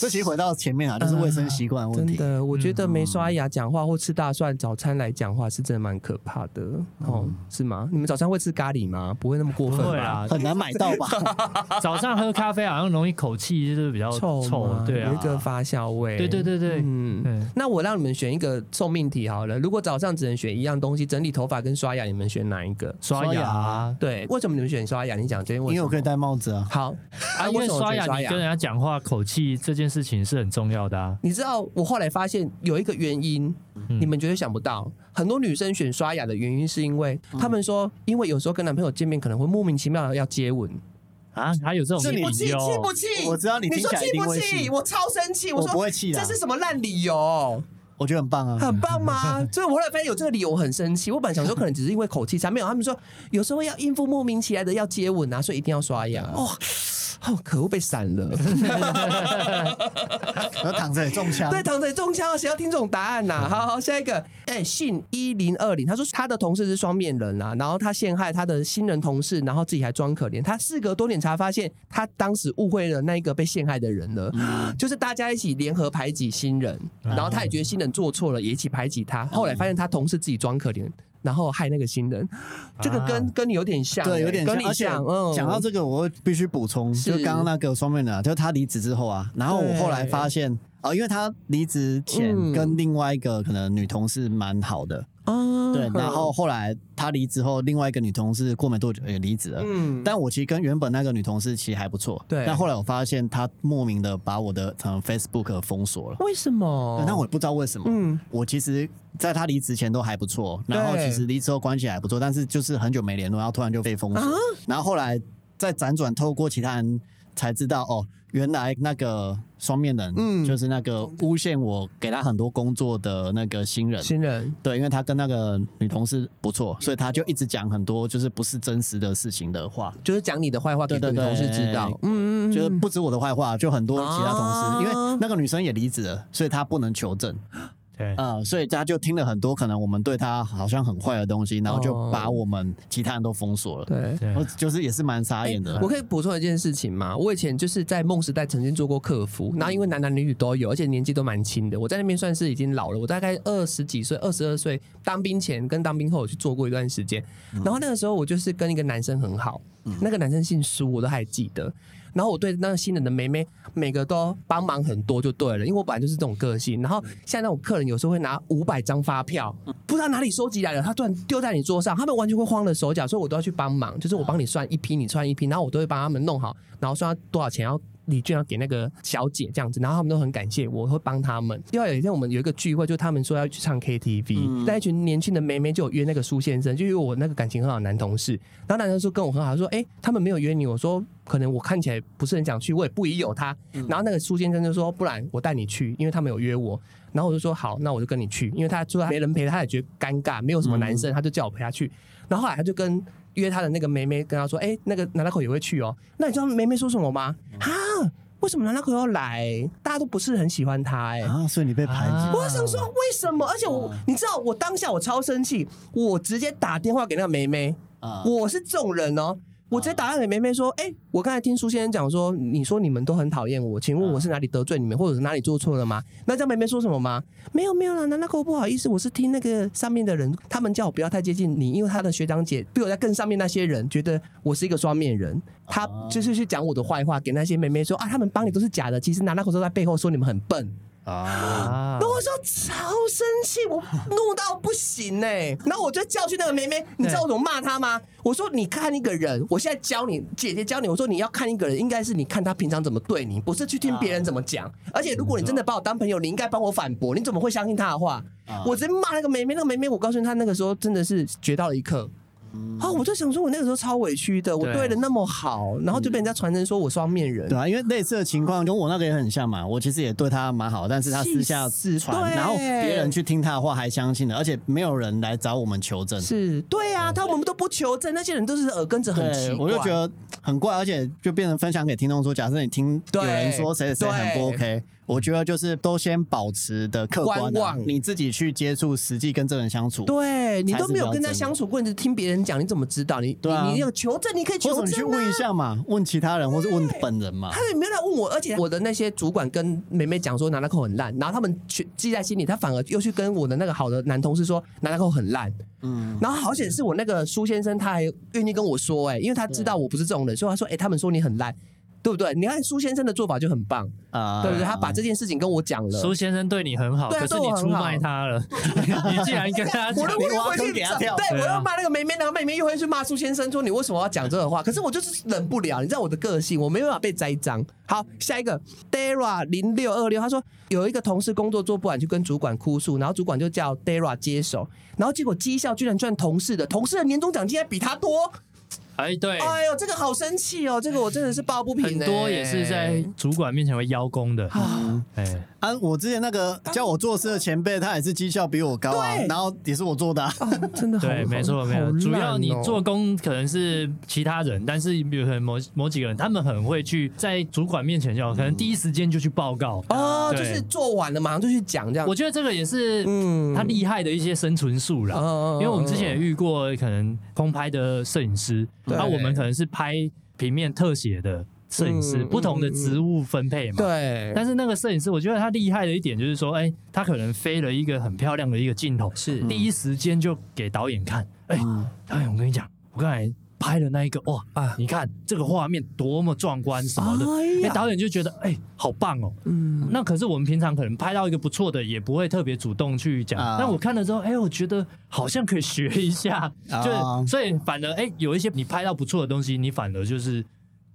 这其实回到前面啊，就是卫生习惯的问题。真的，我觉得没刷牙讲话或吃大蒜早餐来讲话是真的蛮可怕的哦，是吗？你们早餐会吃咖喱吗？不会那么过分吧？啊，很难买到吧？早上喝咖啡好像容易口气就是比较臭臭吗，对啊有一，个发酵味。对对对对，嗯。嗯，那我让你们选一个送命题好了。如果早上只能选一样东西，整理头发跟刷牙，你们选哪一个？刷刷牙牙对，为什么你们选刷牙？你讲这边为什么？因为我可以戴帽子啊。好啊，因为刷牙你跟人家讲话口气这件事情是很重要的啊，你知道我后来发现有一个原因，嗯你们绝对想不到。很多女生选刷牙的原因是因为她们说，因为有时候跟男朋友见面可能会莫名其妙的要接吻。啊，还有这种理气由，气不气？我知道你听起来说气不气我超生气。我说不会气啦这是什么烂理由？我觉得很棒啊。很棒吗？所以我后来发现有这个理由，我很生气。我本来想说可能只是因为口气差，没有。他们说有时候要应付莫名其妙的要接吻啊，所以一定要刷牙。哦，哦，可恶，被闪了。然后躺着也中枪。对，躺着中枪，谁要听这种答案呐、好好，下一个，哎、信一零二零，他说他的同事是双面人啊，然后他陷害他的新人同事，然后自己还装可怜。他事隔多年才发现，他当时误会了那一个被陷害的人了，就是大家一起联合排挤新人，然后他也觉得新人做错了，也一起排挤他。后来发现他同事自己装可怜。然后害那个新人，这个跟、啊跟你有点像欸、对，有点像跟。你而且像。嗯，讲到这个，我必须补充，就刚刚那个双面人啊，就是他离职之后啊，然后我后来发现，哦，因为他离职前嗯跟另外一个可能女同事蛮好的，啊对，然后后来他离职后，另外一个女同事过没多久也离职了。嗯，但我其实跟原本那个女同事其实还不错，对但后来我发现她莫名的把我的嗯 Facebook 封锁了，为什么？那我也不知道为什么。嗯我其实在她离职前都还不错，然后其实离职后关系还不错，但是就是很久没联络，然后突然就被封锁，啊然后后来再辗转透过其他人才知道，哦，原来那个双面人，嗯。就是那个诬陷我给他很多工作的那个新人，新人。对，因为他跟那个女同事不错，所以他就一直讲很多就是不是真实的事情的话，就是讲你的坏话给对对女同事知道，嗯。就是不止我的坏话，就很多其他同事，啊。因为那个女生也离职了，所以她不能求证，对，呃，所以他就听了很多可能我们对他好像很坏的东西，然后就把我们其他人都封锁了，对。对我就是也是蛮傻眼的。我可以补充一件事情吗？我以前就是在梦时代曾经做过客服，然后因为男男女女都有，而且年纪都蛮轻的。我在那边算是已经老了，我大概二十几岁，二十二岁，当兵前跟当兵后有去做过一段时间。然后那个时候我就是跟一个男生很好，那个男生姓苏，我都还记得。然后我对那个新人的妹妹，每个都帮忙很多就对了，因为我本来就是这种个性。然后像那种客人有时候会拿五百张发票，不知道哪里收集来的，他突然丢在你桌上，他们完全会慌了手脚，所以我都要去帮忙，就是我帮你算一批，你算一批，然后我都会帮他们弄好，然后算多少钱要。礼券要给那个小姐这样子，然后他们都很感谢我，我会帮他们。另外有一天我们有一个聚会，就他们说要去唱 KTV，、那一群年轻的妹妹就有约那个苏先生，就约我那个感情很好的男同事。然后男生说跟我很好，他说哎、他们没有约你，我说可能我看起来不是很想去，我也不疑有他。然后那个苏先生就说不然我带你去，因为他们有约我。然后我就说好，那我就跟你去，因为他说没人陪，他也觉得尴尬，没有什么男生，他就叫我陪他去。然后后来他就跟约他的那个妹妹跟他说，哎、那个南大口也会去哦。那你知道妹妹说什么吗？啊，为什么南大口要来？大家都不是很喜欢他、哎、啊，所以你被排挤，啊我想说为什么？而且我，你知道，我当下我超生气，我直接打电话给那个梅梅。啊我是这种人哦，我直接打电话给梅梅说：“哎、我刚才听苏先生讲说，你说你们都很讨厌我，请问我是哪里得罪你们，或者是哪里做错了吗？”那这样梅梅说什么吗？没有没有啦，南大口不好意思，我是听那个上面的人，他们叫我不要太接近你，因为他的学长姐比我在更上面那些人觉得我是一个双面人，他就是去讲我的坏话给那些妹妹说啊，他们帮你都是假的，其实南大口都在背后说你们很笨。啊，啊然后我说超生气，我怒到不行哎、然后我就教训那个妹妹，你知道我怎么骂她吗？我说你看一个人，我现在教你，姐姐教你，我说你要看一个人，应该是你看他平常怎么对你，不是去听别人怎么讲。而且如果你真的把我当朋友，你应该帮我反驳，你怎么会相信他的话？我直接骂那个妹妹，那个妹妹，我告诉你，她那个时候真的是学到了一课。啊！我就想说，我那个时候超委屈的，我对对的那么好，然后就被人家传成说我双面人。对啊，因为类似的情况跟我那个也很像嘛。我其实也对他蛮好，但是他私下气死传，对然后别人去听他的话还相信了，而且没有人来找我们求证。是对啊，他我们都不求证，那些人都是耳根子很奇，怪。我就觉得很怪，而且就变成分享给听众说，假设你听有人说谁谁谁很不 OK，我觉得就是都先保持的客观、啊观望，你自己去接触，实际跟这人相处。对你都没有跟他相处过，你只听别人讲，你怎么知道？你你你有求证，你可以求或者你去。问一下嘛，问其他人，或是问本人嘛。他也没有来问我，而且我的那些主管跟梅梅讲说拿那口很烂，然后他们去记在心里，他反而又去跟我的那个好的男同事说拿那口很烂，嗯，然后好险是我那个苏先生，他还愿意跟我说、哎，因为他知道我不是这种人，所以他说，哎、他们说你很烂，对不对？你看苏先生的做法就很棒，啊对不对？他把这件事情跟我讲了，苏先生对你很好，可是你出卖他了，你竟然跟他讲我又回你挖坑去给他跳对我又骂那个妹妹，然后妹妹又会去骂苏先生，说你为什么要讲这个话？可是我就是忍不了，你知道我的个性，我没办法被栽赃。好，下一个 Dara 零六二六，他说有一个同事工作做不完，去跟主管哭诉，然后主管就叫 Dara 接手，然后结果绩效居然赚同事的，同事的年终奖金还比他多，哎，对，哎呦，这个好生气哦，这个我真的是抱不平、很多也是在主管面前会邀功的，啊。哎，啊，我之前那个教我做事的前辈，他也是绩效比我高啊，然后也是我做的真的好。对，没错，没好错。主要你做工可能是其他人，但是比如可能某某几个人，他们很会去在主管面前就可能第一时间就去报告。哦，就是做完了马上就去讲这样。我觉得这个也是嗯。他厉害的一些生存术啦。嗯因为我们之前也遇过可能空拍的摄影师，对那我们可能是拍平面特写的摄影师，嗯不同的职务分配嘛。。对，但是那个摄影师，我觉得他厉害的一点就是说，哎，他可能飞了一个很漂亮的一个镜头，是第一时间就给导演看，哎，嗯导演，我跟你讲，我刚才拍的那一个，哇啊。你看这个画面多么壮观什么的，哎导演就觉得，哎，好棒哦。嗯，那可是我们平常可能拍到一个不错的，也不会特别主动去讲。啊。但我看了之后，哎，我觉得好像可以学一下，啊。就是所以反而哎，有一些你拍到不错的东西，你反而就是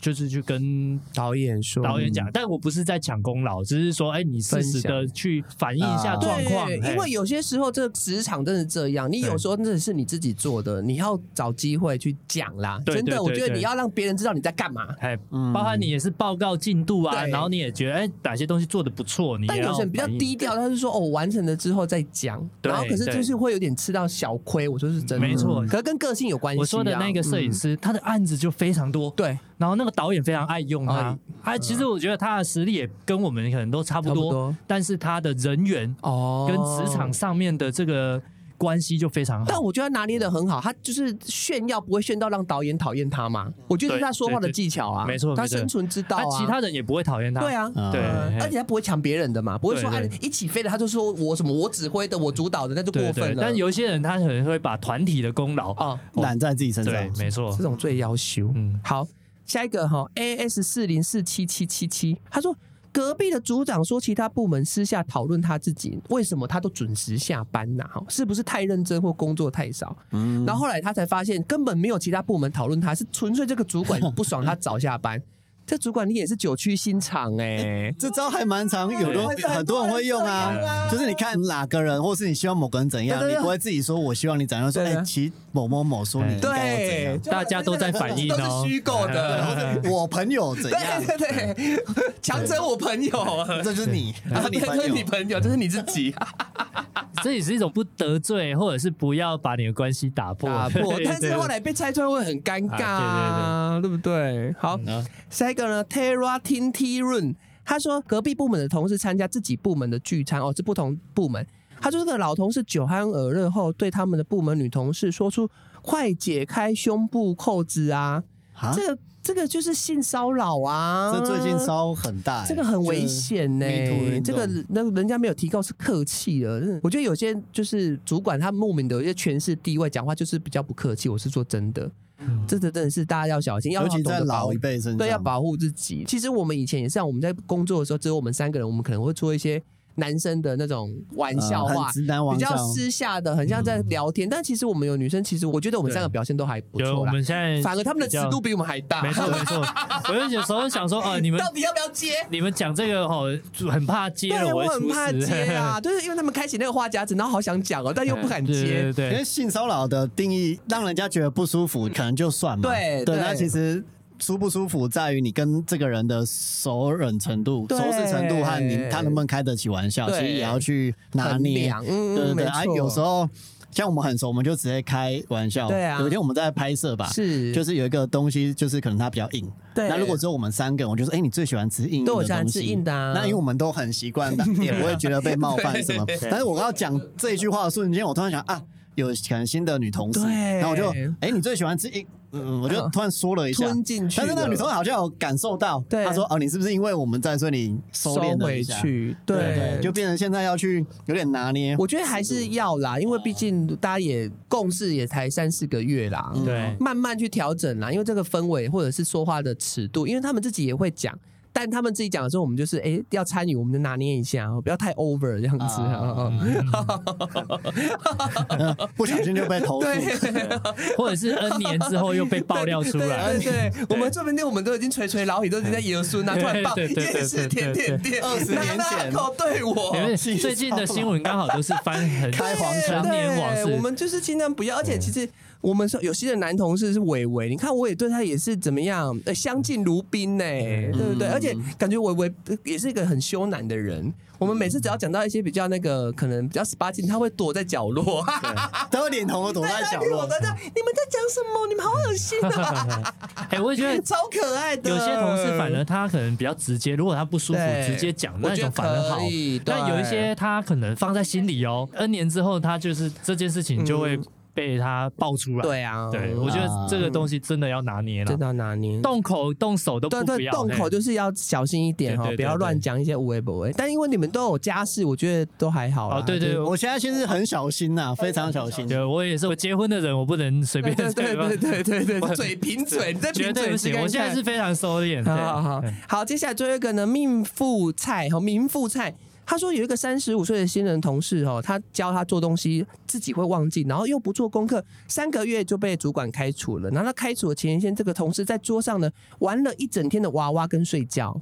就是去跟导演说导演讲，但我不是在抢功劳，只是说，哎，你适时的去反映一下啊。状况，对，哎。因为有些时候这个职场真的是这样，你有时候真的是你自己做的，你要找机会去讲啦。真的，我觉得你要让别人知道你在干嘛。哎，嗯。包含你也是报告进度啊，然后你也觉得哎哪些东西做的不错，你要但有些人比较低调，他是说哦，完成了之后再讲，对然后可是就是会有点吃到小亏，我说是真的，没错。可是跟个性有关系啊。我说的那个摄影嗯。师，他的案子就非常多，对，然后那个导演非常爱用他。哎，他其实我觉得他的实力也跟我们可能都差不多不多，但是他的人缘哦。跟职场上面的这个关系就非常好。但我觉得他拿捏的很好，他就是炫耀不会炫到让导演讨厌他嘛。我觉得是他说话的技巧啊，没错他生存之道他啊。其他人也不会讨厌他，对啊，啊对。呃而且他不会抢别人的嘛，不会说哎一起飞的，他就说我什么我指挥的，我主导的，那就过。分了。但有一些人他可能会把团体的功劳，哦，揽在自己身对上，，没错。这，种最要求。嗯，好，下一个哈，A S 四零四七七七七，他说隔壁的组长说其他部门私下讨论他自己为什么他都准时下班呐、哈，是不是太认真或工作太少？嗯，然后后来他才发现根本没有其他部门讨论他，是纯粹这个主管不爽他早下班。这主管你也是九曲心肠哎、这招还蛮常有的，很多人会用啊。就是你看哪个人，或是你希望某个人怎样，你不会自己说我希望你怎样，说对哎，其实某某某说你应该怎对样，，大家都在反映哦。都是虚构的。我朋友怎样，对对对，强者我朋友。啊，这就是你，这是你朋这是你友。朋友，这是你自己。这也是一种不得罪，或者是不要把你的关系打破。打破，但是后来被拆穿会很尴尬啊，对不对？好，一个呢，Terra Tinti Run，他说隔壁部门的同事参加自己部门的聚餐，哦，是不同部门。他说这个老同事酒酣耳热后，对他们的部门女同事说出“快解开胸部扣子啊”，啊，这个这个就是性骚扰啊！这最近骚很大、欸，这个很危险呢、这个那人家没有提告是客气了。我觉得有些就是主管他莫名的有一些权势地位，讲话就是比较不客气。我是说真的，这个真的是大家要小心，要尤其在老一辈身上，对，要保护自己。其实我们以前也是我们在工作的时候，只有我们三个人，我们可能会做一些男生的那种玩笑话，呃直男玩比较私下的，很像在聊天。但其实我们有女生，其实我觉得我们三个表现都还不有我。们现在反而他们的尺度比我们还大。没错 没错，我有时候想说，呃，你们到底要不要接？你们讲这个吼，很怕接对，了，我很怕接啊，就是因为他们开启那个话匣子，然后好想讲哦，但又不敢对接。对对因为性骚扰的定义让人家觉得不舒服，可能就算嘛。对，对对那其实舒不舒服在于你跟这个人的熟忍程度、熟识程度和你他能不能开得起玩笑，其实也要去拿捏。嗯对对对，啊，有时候像我们很熟，我们就直接开玩笑。对啊。有一天我们在拍摄吧，是。就是有一个东西，就是可能它比较硬。对。那如果只有我们三个人，我就说，哎，你最喜欢吃硬硬的对我喜欢东西吃硬的啊。那因为我们都很习惯的，也不会觉得被冒犯什么。但是我要讲这一句话的瞬间，我突然想啊。有可能新的女同事，对。然后我就，哎、你最喜欢吃硬，嗯，我就突然缩了一下，吞进去但是那个女同事好像有感受到，对。她说，哦，你是不是因为我们在，所以你收收回敛了一下？去，对对，就变成现在要去有点拿捏。我觉得还是要啦，因为毕竟大家也共事也才三四个月啦，对。慢慢去调整啦。因为这个氛围或者是说话的尺度，因为他们自己也会讲，但他们自己讲的时候，我们就是哎、要参与，我们就拿捏一下，不要太 over 这样子。啊嗯。不小心就被投诉。对，或者是 N 年之后又被爆料出来，对对对，我们这边店我们都已经垂垂老矣，都已经在爷孙那，突然爆对对对对夜市甜点店，二十年前。对我，最近的新闻刚好都是翻很开黄成年往事，我们就是尽量不要，而且其实我们说有些的男同事是伟伟，你看我也对他也是怎么样，呃，相敬如宾呢，对不对？而且感觉伟伟也是一个很羞赧的人。我们每次只要讲到一些比较那个可能比较十八禁，他会躲在角落，都会脸红的躲在角落我。在这，你们在讲什么？你们好恶心啊！哎，我也觉得超可爱的。有些同事反而他可能比较直接，如果他不舒服直接讲那种反而好。但有一些他可能放在心里哦，N 年之后他就是这件事情就会被他爆出来。对啊，对，我觉得这个东西真的要拿捏了真，的要拿捏。动口动手都不对对，不要。动口就是要小心一点哈，不要乱讲一些无为不为。但因为你们都有家室，我觉得都还好啦哦，对对，我现在其实很小心呐、非常小心。对，我也是，我结婚的人，我不能随便对对对对对对 我，嘴贫嘴，你在绝贫嘴对不行。我现在是非常收敛。好好好好，接下来最后一个呢，命妇菜和名妇菜。他说有一个三十五岁的新人同事哦，他教他做东西自己会忘记，然后又不做功课，三个月就被主管开除了。然后他开除的前一天，这个同事在桌上呢玩了一整天的娃娃跟睡觉。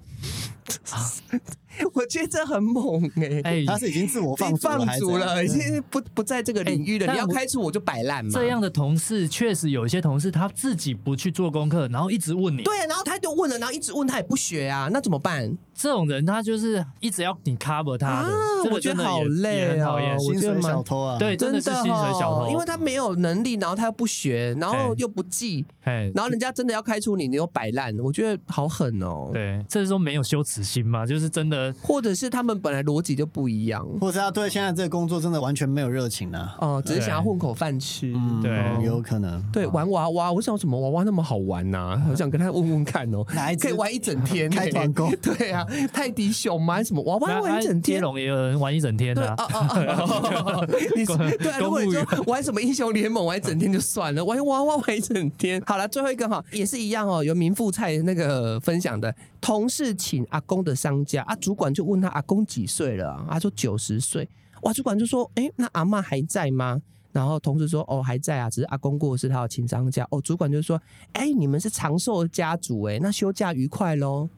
我觉得这很猛哎、哎，他是已经自我放逐，放逐了，已经不不在这个领域了。你要开除我就摆烂嘛。这样的同事确实有一些同事他自己不去做功课，然后一直问你。对啊，然后他就问了，然后一直问他也不学啊，那怎么办？这种人他就是一直要你 cover 他啊的，这个我觉得好累也很讨厌哦。我薪水觉得小偷啊？对，真的是薪水小偷，哦因为他没有能力，然后他又不学，然后哎又不记，哎，然后人家真的要开除你，你又摆烂，我觉得好狠哦。，对，这是说没有羞耻心嘛，就是真的或者是他们本来逻辑就不一样，或者他对现在这个工作真的完全没有热情啊？哦，只是想要混口饭吃。嗯，对有可能。对，玩娃娃，我想什么娃娃那么好玩呐、我想跟他问问看哦，哪一可以玩一整天、开团购 对啊，泰迪熊吗？什么娃娃玩一整天？龙也有人玩一整天对的啊，啊啊啊！你是对啊，如果你说玩什么英雄联盟玩一整天就算了，玩娃娃玩一整天。好了，最后一个哈也是一样哦，有名富菜那个分享的，同事请阿公的商家啊，主管就问他阿公几岁了啊，他说九十岁，哇，主管就说，哎，那阿嬷还在吗？然后同事说：“哦，还在啊，只是阿公过世，他要请丧假。”哦，主管就说：“哎，你们是长寿家族，哎，那休假愉快喽。”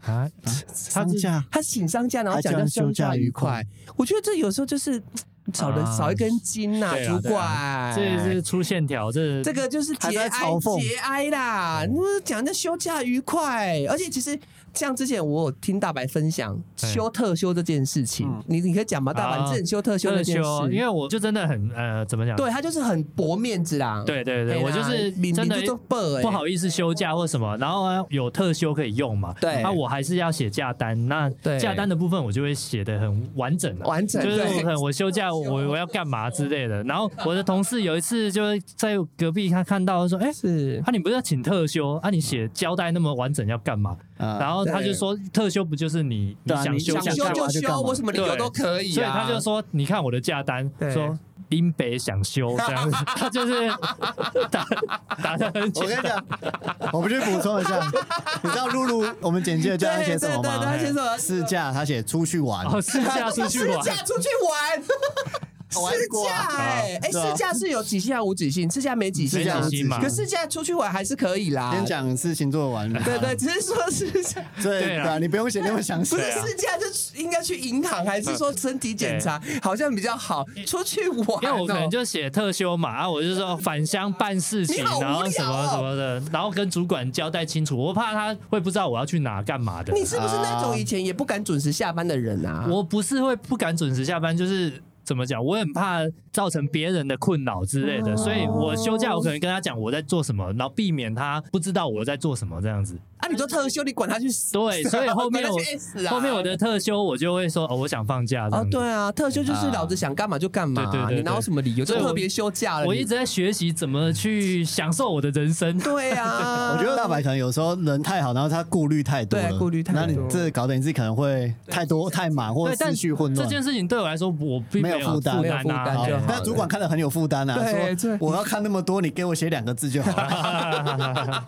啊，商家他请丧假，然后讲还叫休假愉愉快。我觉得这有时候就是少了、啊少一根筋呐、主管。这是出线条，这这个就是还节哀节哀啦，你们讲的休假愉快，而且其实像之前我有听大白分享哎休特休这件事情，你你可以讲吗？大白，之前休特休那特件事，休，因为我就真的很呃，怎么讲？对他就是很薄面子啦。对对对，我就是领真的不好意思休假或什么，然后呢有特休可以用嘛？对那我还是要写假单，那对假单的部分我就会写的很完整啊完整就是对我可能我休假我 我要干嘛之类的。然后我的同事有一次就在隔壁他看到说，哎。是啊，你不是要请特休啊？你写交代那么完整要干嘛？啊然后他就说，特休不就是你你想休想休就休，我什么理由都可以啊。所以他就说，你看我的假单说林北想休这样子，他就是打 打的很我。跟你讲，我不去补充一下，你知道露露我们简介的叫他写什么对对对对他吗？写什么试驾他写出去玩，哦，试驾出去玩 试，驾出去玩。玩试驾哎哎，试驾是有几星还无几星？试驾没几星试驾啊无几星嘛可试驾出去玩还是可以啦。先讲事情做完，对对，只是说试驾对啊对啊，你不用写那么详细不是试驾，就应该去银行，还是说身体检查好像比较好？出去玩哦，因为我可能就写特休嘛，啊，我就说返乡办事情，然后什么什么的，然后跟主管交代清楚，我怕他会不知道我要去哪干嘛的。你是不是那种以前也不敢准时下班的人啊？我不是会不敢准时下班，就是。怎么讲？我很怕造成别人的困扰之类的，哦所以我休假我可能跟他讲我在做什么，然后避免他不知道我在做什么这样子。啊，你说特休，你管他去死？对，所以后面 我后面我的特休我就会说哦，我想放假这哦样，子。对啊，特休就是老子想干嘛就干嘛，对对对对你哪有什么理由就所以特别休假了？你我一直在学习怎么去享受我的人生。对啊，我觉得大白可能有时候人太好，然后他顾虑太多了，对顾虑太多那你这搞得你自己可能会太多太满或者思绪混乱。这件事情对我来说，我并没有负担没有负啊。担就好但主管看得很有负担啊，对我要看那么多，你给我写两个字就好了。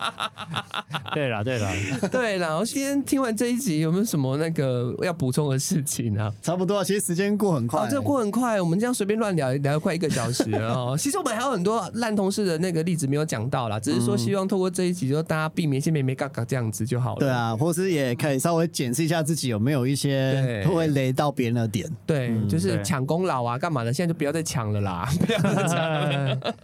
对了对了，对了，我今天听完这一集，有没有什么那个要补充的事情啊？差不多啊，其实时间过很快哦，。这过很快，我们这样随便乱聊，聊了快一个小时了哦。其实我们还有很多烂同事的那个例子没有讲到啦，只是说希望透过这一集，就大家避免一些没没嘎嘎这样子就好了。对啊，或是也可以稍微检视一下自己有没有一些对会雷到别人的点。对，就是抢功劳啊，干嘛的？现在就不要再抢了啦，不要再抢了。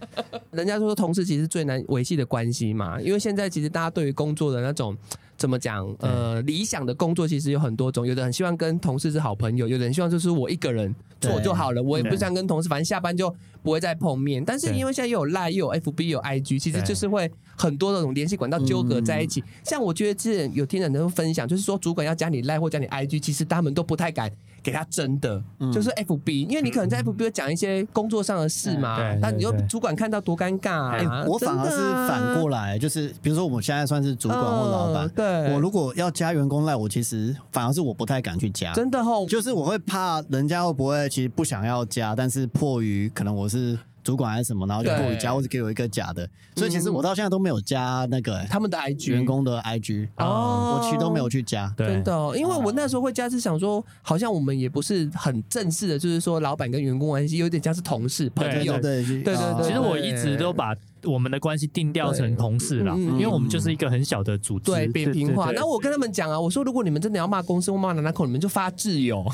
人家说同事其实最难维系的关系嘛，因为现在其实大家对于工作的那种。怎么讲？呃，理想的工作其实有很多种，有的很希望跟同事是好朋友，有的人希望就是我一个人做就好了，我也不想跟同事，反正下班就不会再碰面。但是因为现在又有 Line 又有 FB 有 IG，其实就是会很多那种联系管道纠葛在一起。像我觉得之前有听人分享，就是说主管要加你 Line 或加你 IG，其实他们都不太敢给他真的，就是 FB，因为你可能在 FB 会讲一些工作上的事嘛对，那你又主管看到多尴尬哎、啊！我反而是反过来，来，就是比如说我们现在算是主管或老板，嗯对。我如果要加员工赖，我其实反而是我不太敢去加，真的哦，就是我会怕人家会不会其实不想要加，但是迫于可能我是主管还是什么，然后就给我加，或者给我一个假的，所以其实我到现在都没有加那个、他们的 IG 员工的 IG，哦。我其实都没有去加。对。真的哦、因为我那时候会加是想说，好像我们也不是很正式的，就是说老板跟员工关系有点像是同事朋对友对。对对对对其实我一直都把我们的关系定调成同事了，因为我们就是一个很小的组织，对扁平化。那我跟他们讲啊，我说如果你们真的要骂公司或骂哪哪口，你们就发挚友，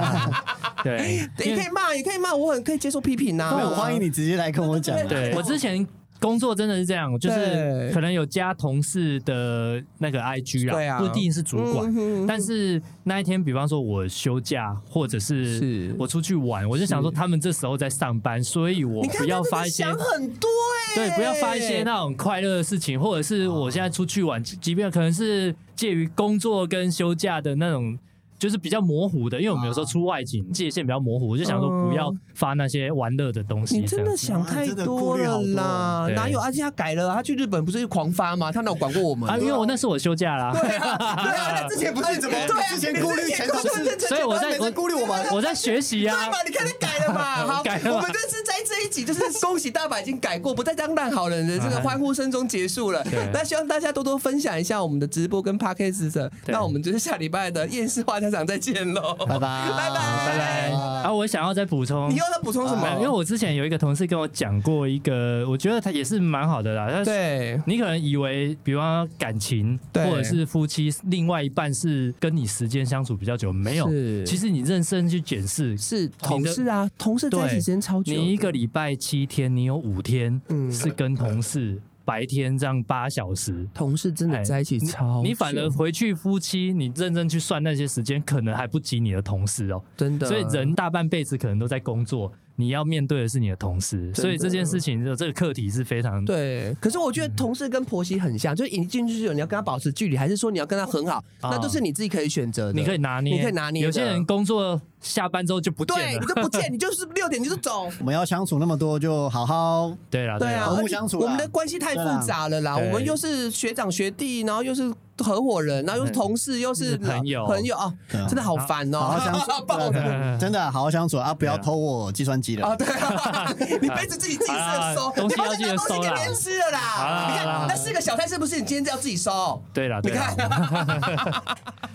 对，也可以骂，也可以骂，我很可以接受批评呐、那我欢迎你直接来跟我讲。对我之前。工作真的是这样，就是可能有加同事的那个 IG 啊。不一定是主管，嗯哼但是那一天，比方说我休假，或者是是。我出去玩，我就想说他们这时候在上班，所以我不要发一些想很多哎、对，不要发一些那种快乐的事情，或者是我现在出去玩，即便可能是介于工作跟休假的那种。就是比较模糊的，因为我们有时候出外景界限比较模糊，我就想说不要发那些玩乐的东西。你真的想太多了啦，对哪有？而且他改了，他去日本不是狂发吗？他哪有管过我们啊，因为我那是我休假啦。对啊，对啊，他之前不是怎么对啊？之前顾虑前同事所以我在顾虑我们我在学习啊对。嘛？你看他改了嘛？好，改了我们这是在这一集就是恭喜大白已经改过，不再当烂好人的这个欢呼声中结束了。那希望大家多多分享一下我们的直播跟 podcast 的。那我们就是下礼拜的厌世话家常再见喽，拜拜拜拜拜拜。啊，我想要再补充你，又在补充什么？因为我之前有一个同事跟我讲过一个，我觉得他也是蛮好的啦。他对你可能以为，比方说感情对或者是夫妻，另外一半是跟你时间相处比较久，没有是。其实你认真去检视，是同事啊，同事在一起时间超久的，你一个礼拜七天，你有五天嗯是跟同事。白天这样八小时。同事真的在一起超久，你反而回去夫妻，你认真去算那些时间，可能还不及你的同事哦。真的，所以人大半辈子可能都在工作，你要面对的是你的同事，所以这件事情的这个课题是非常对。可是我觉得同事跟婆媳很像，就是一进去就你要跟他保持距离，还是说你要跟他很好，那都是你自己可以选择的，你可以拿捏，你可以拿捏。有些人工作下班之后就不见了，你就不见，你就是六点你就走。我们要相处那么多，就好好对了，对啊，和睦相处。我们的关系太复杂了啦，我们又是学长学弟，然后又是。合伙人，然后又是同事，又是朋友，朋友啊，真的好烦哦！好好相处，真的好好相处啊！不要偷我计算机了啊！对啊，你杯子自己自己 收，东西要记得收啦。别吃了啦！你看那四个小菜是不是你今天要自己收？对了，你看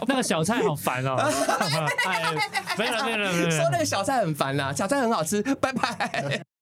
那个小菜好烦哦！没了没了没了，收那个小菜很烦啦，小菜很好吃，拜拜。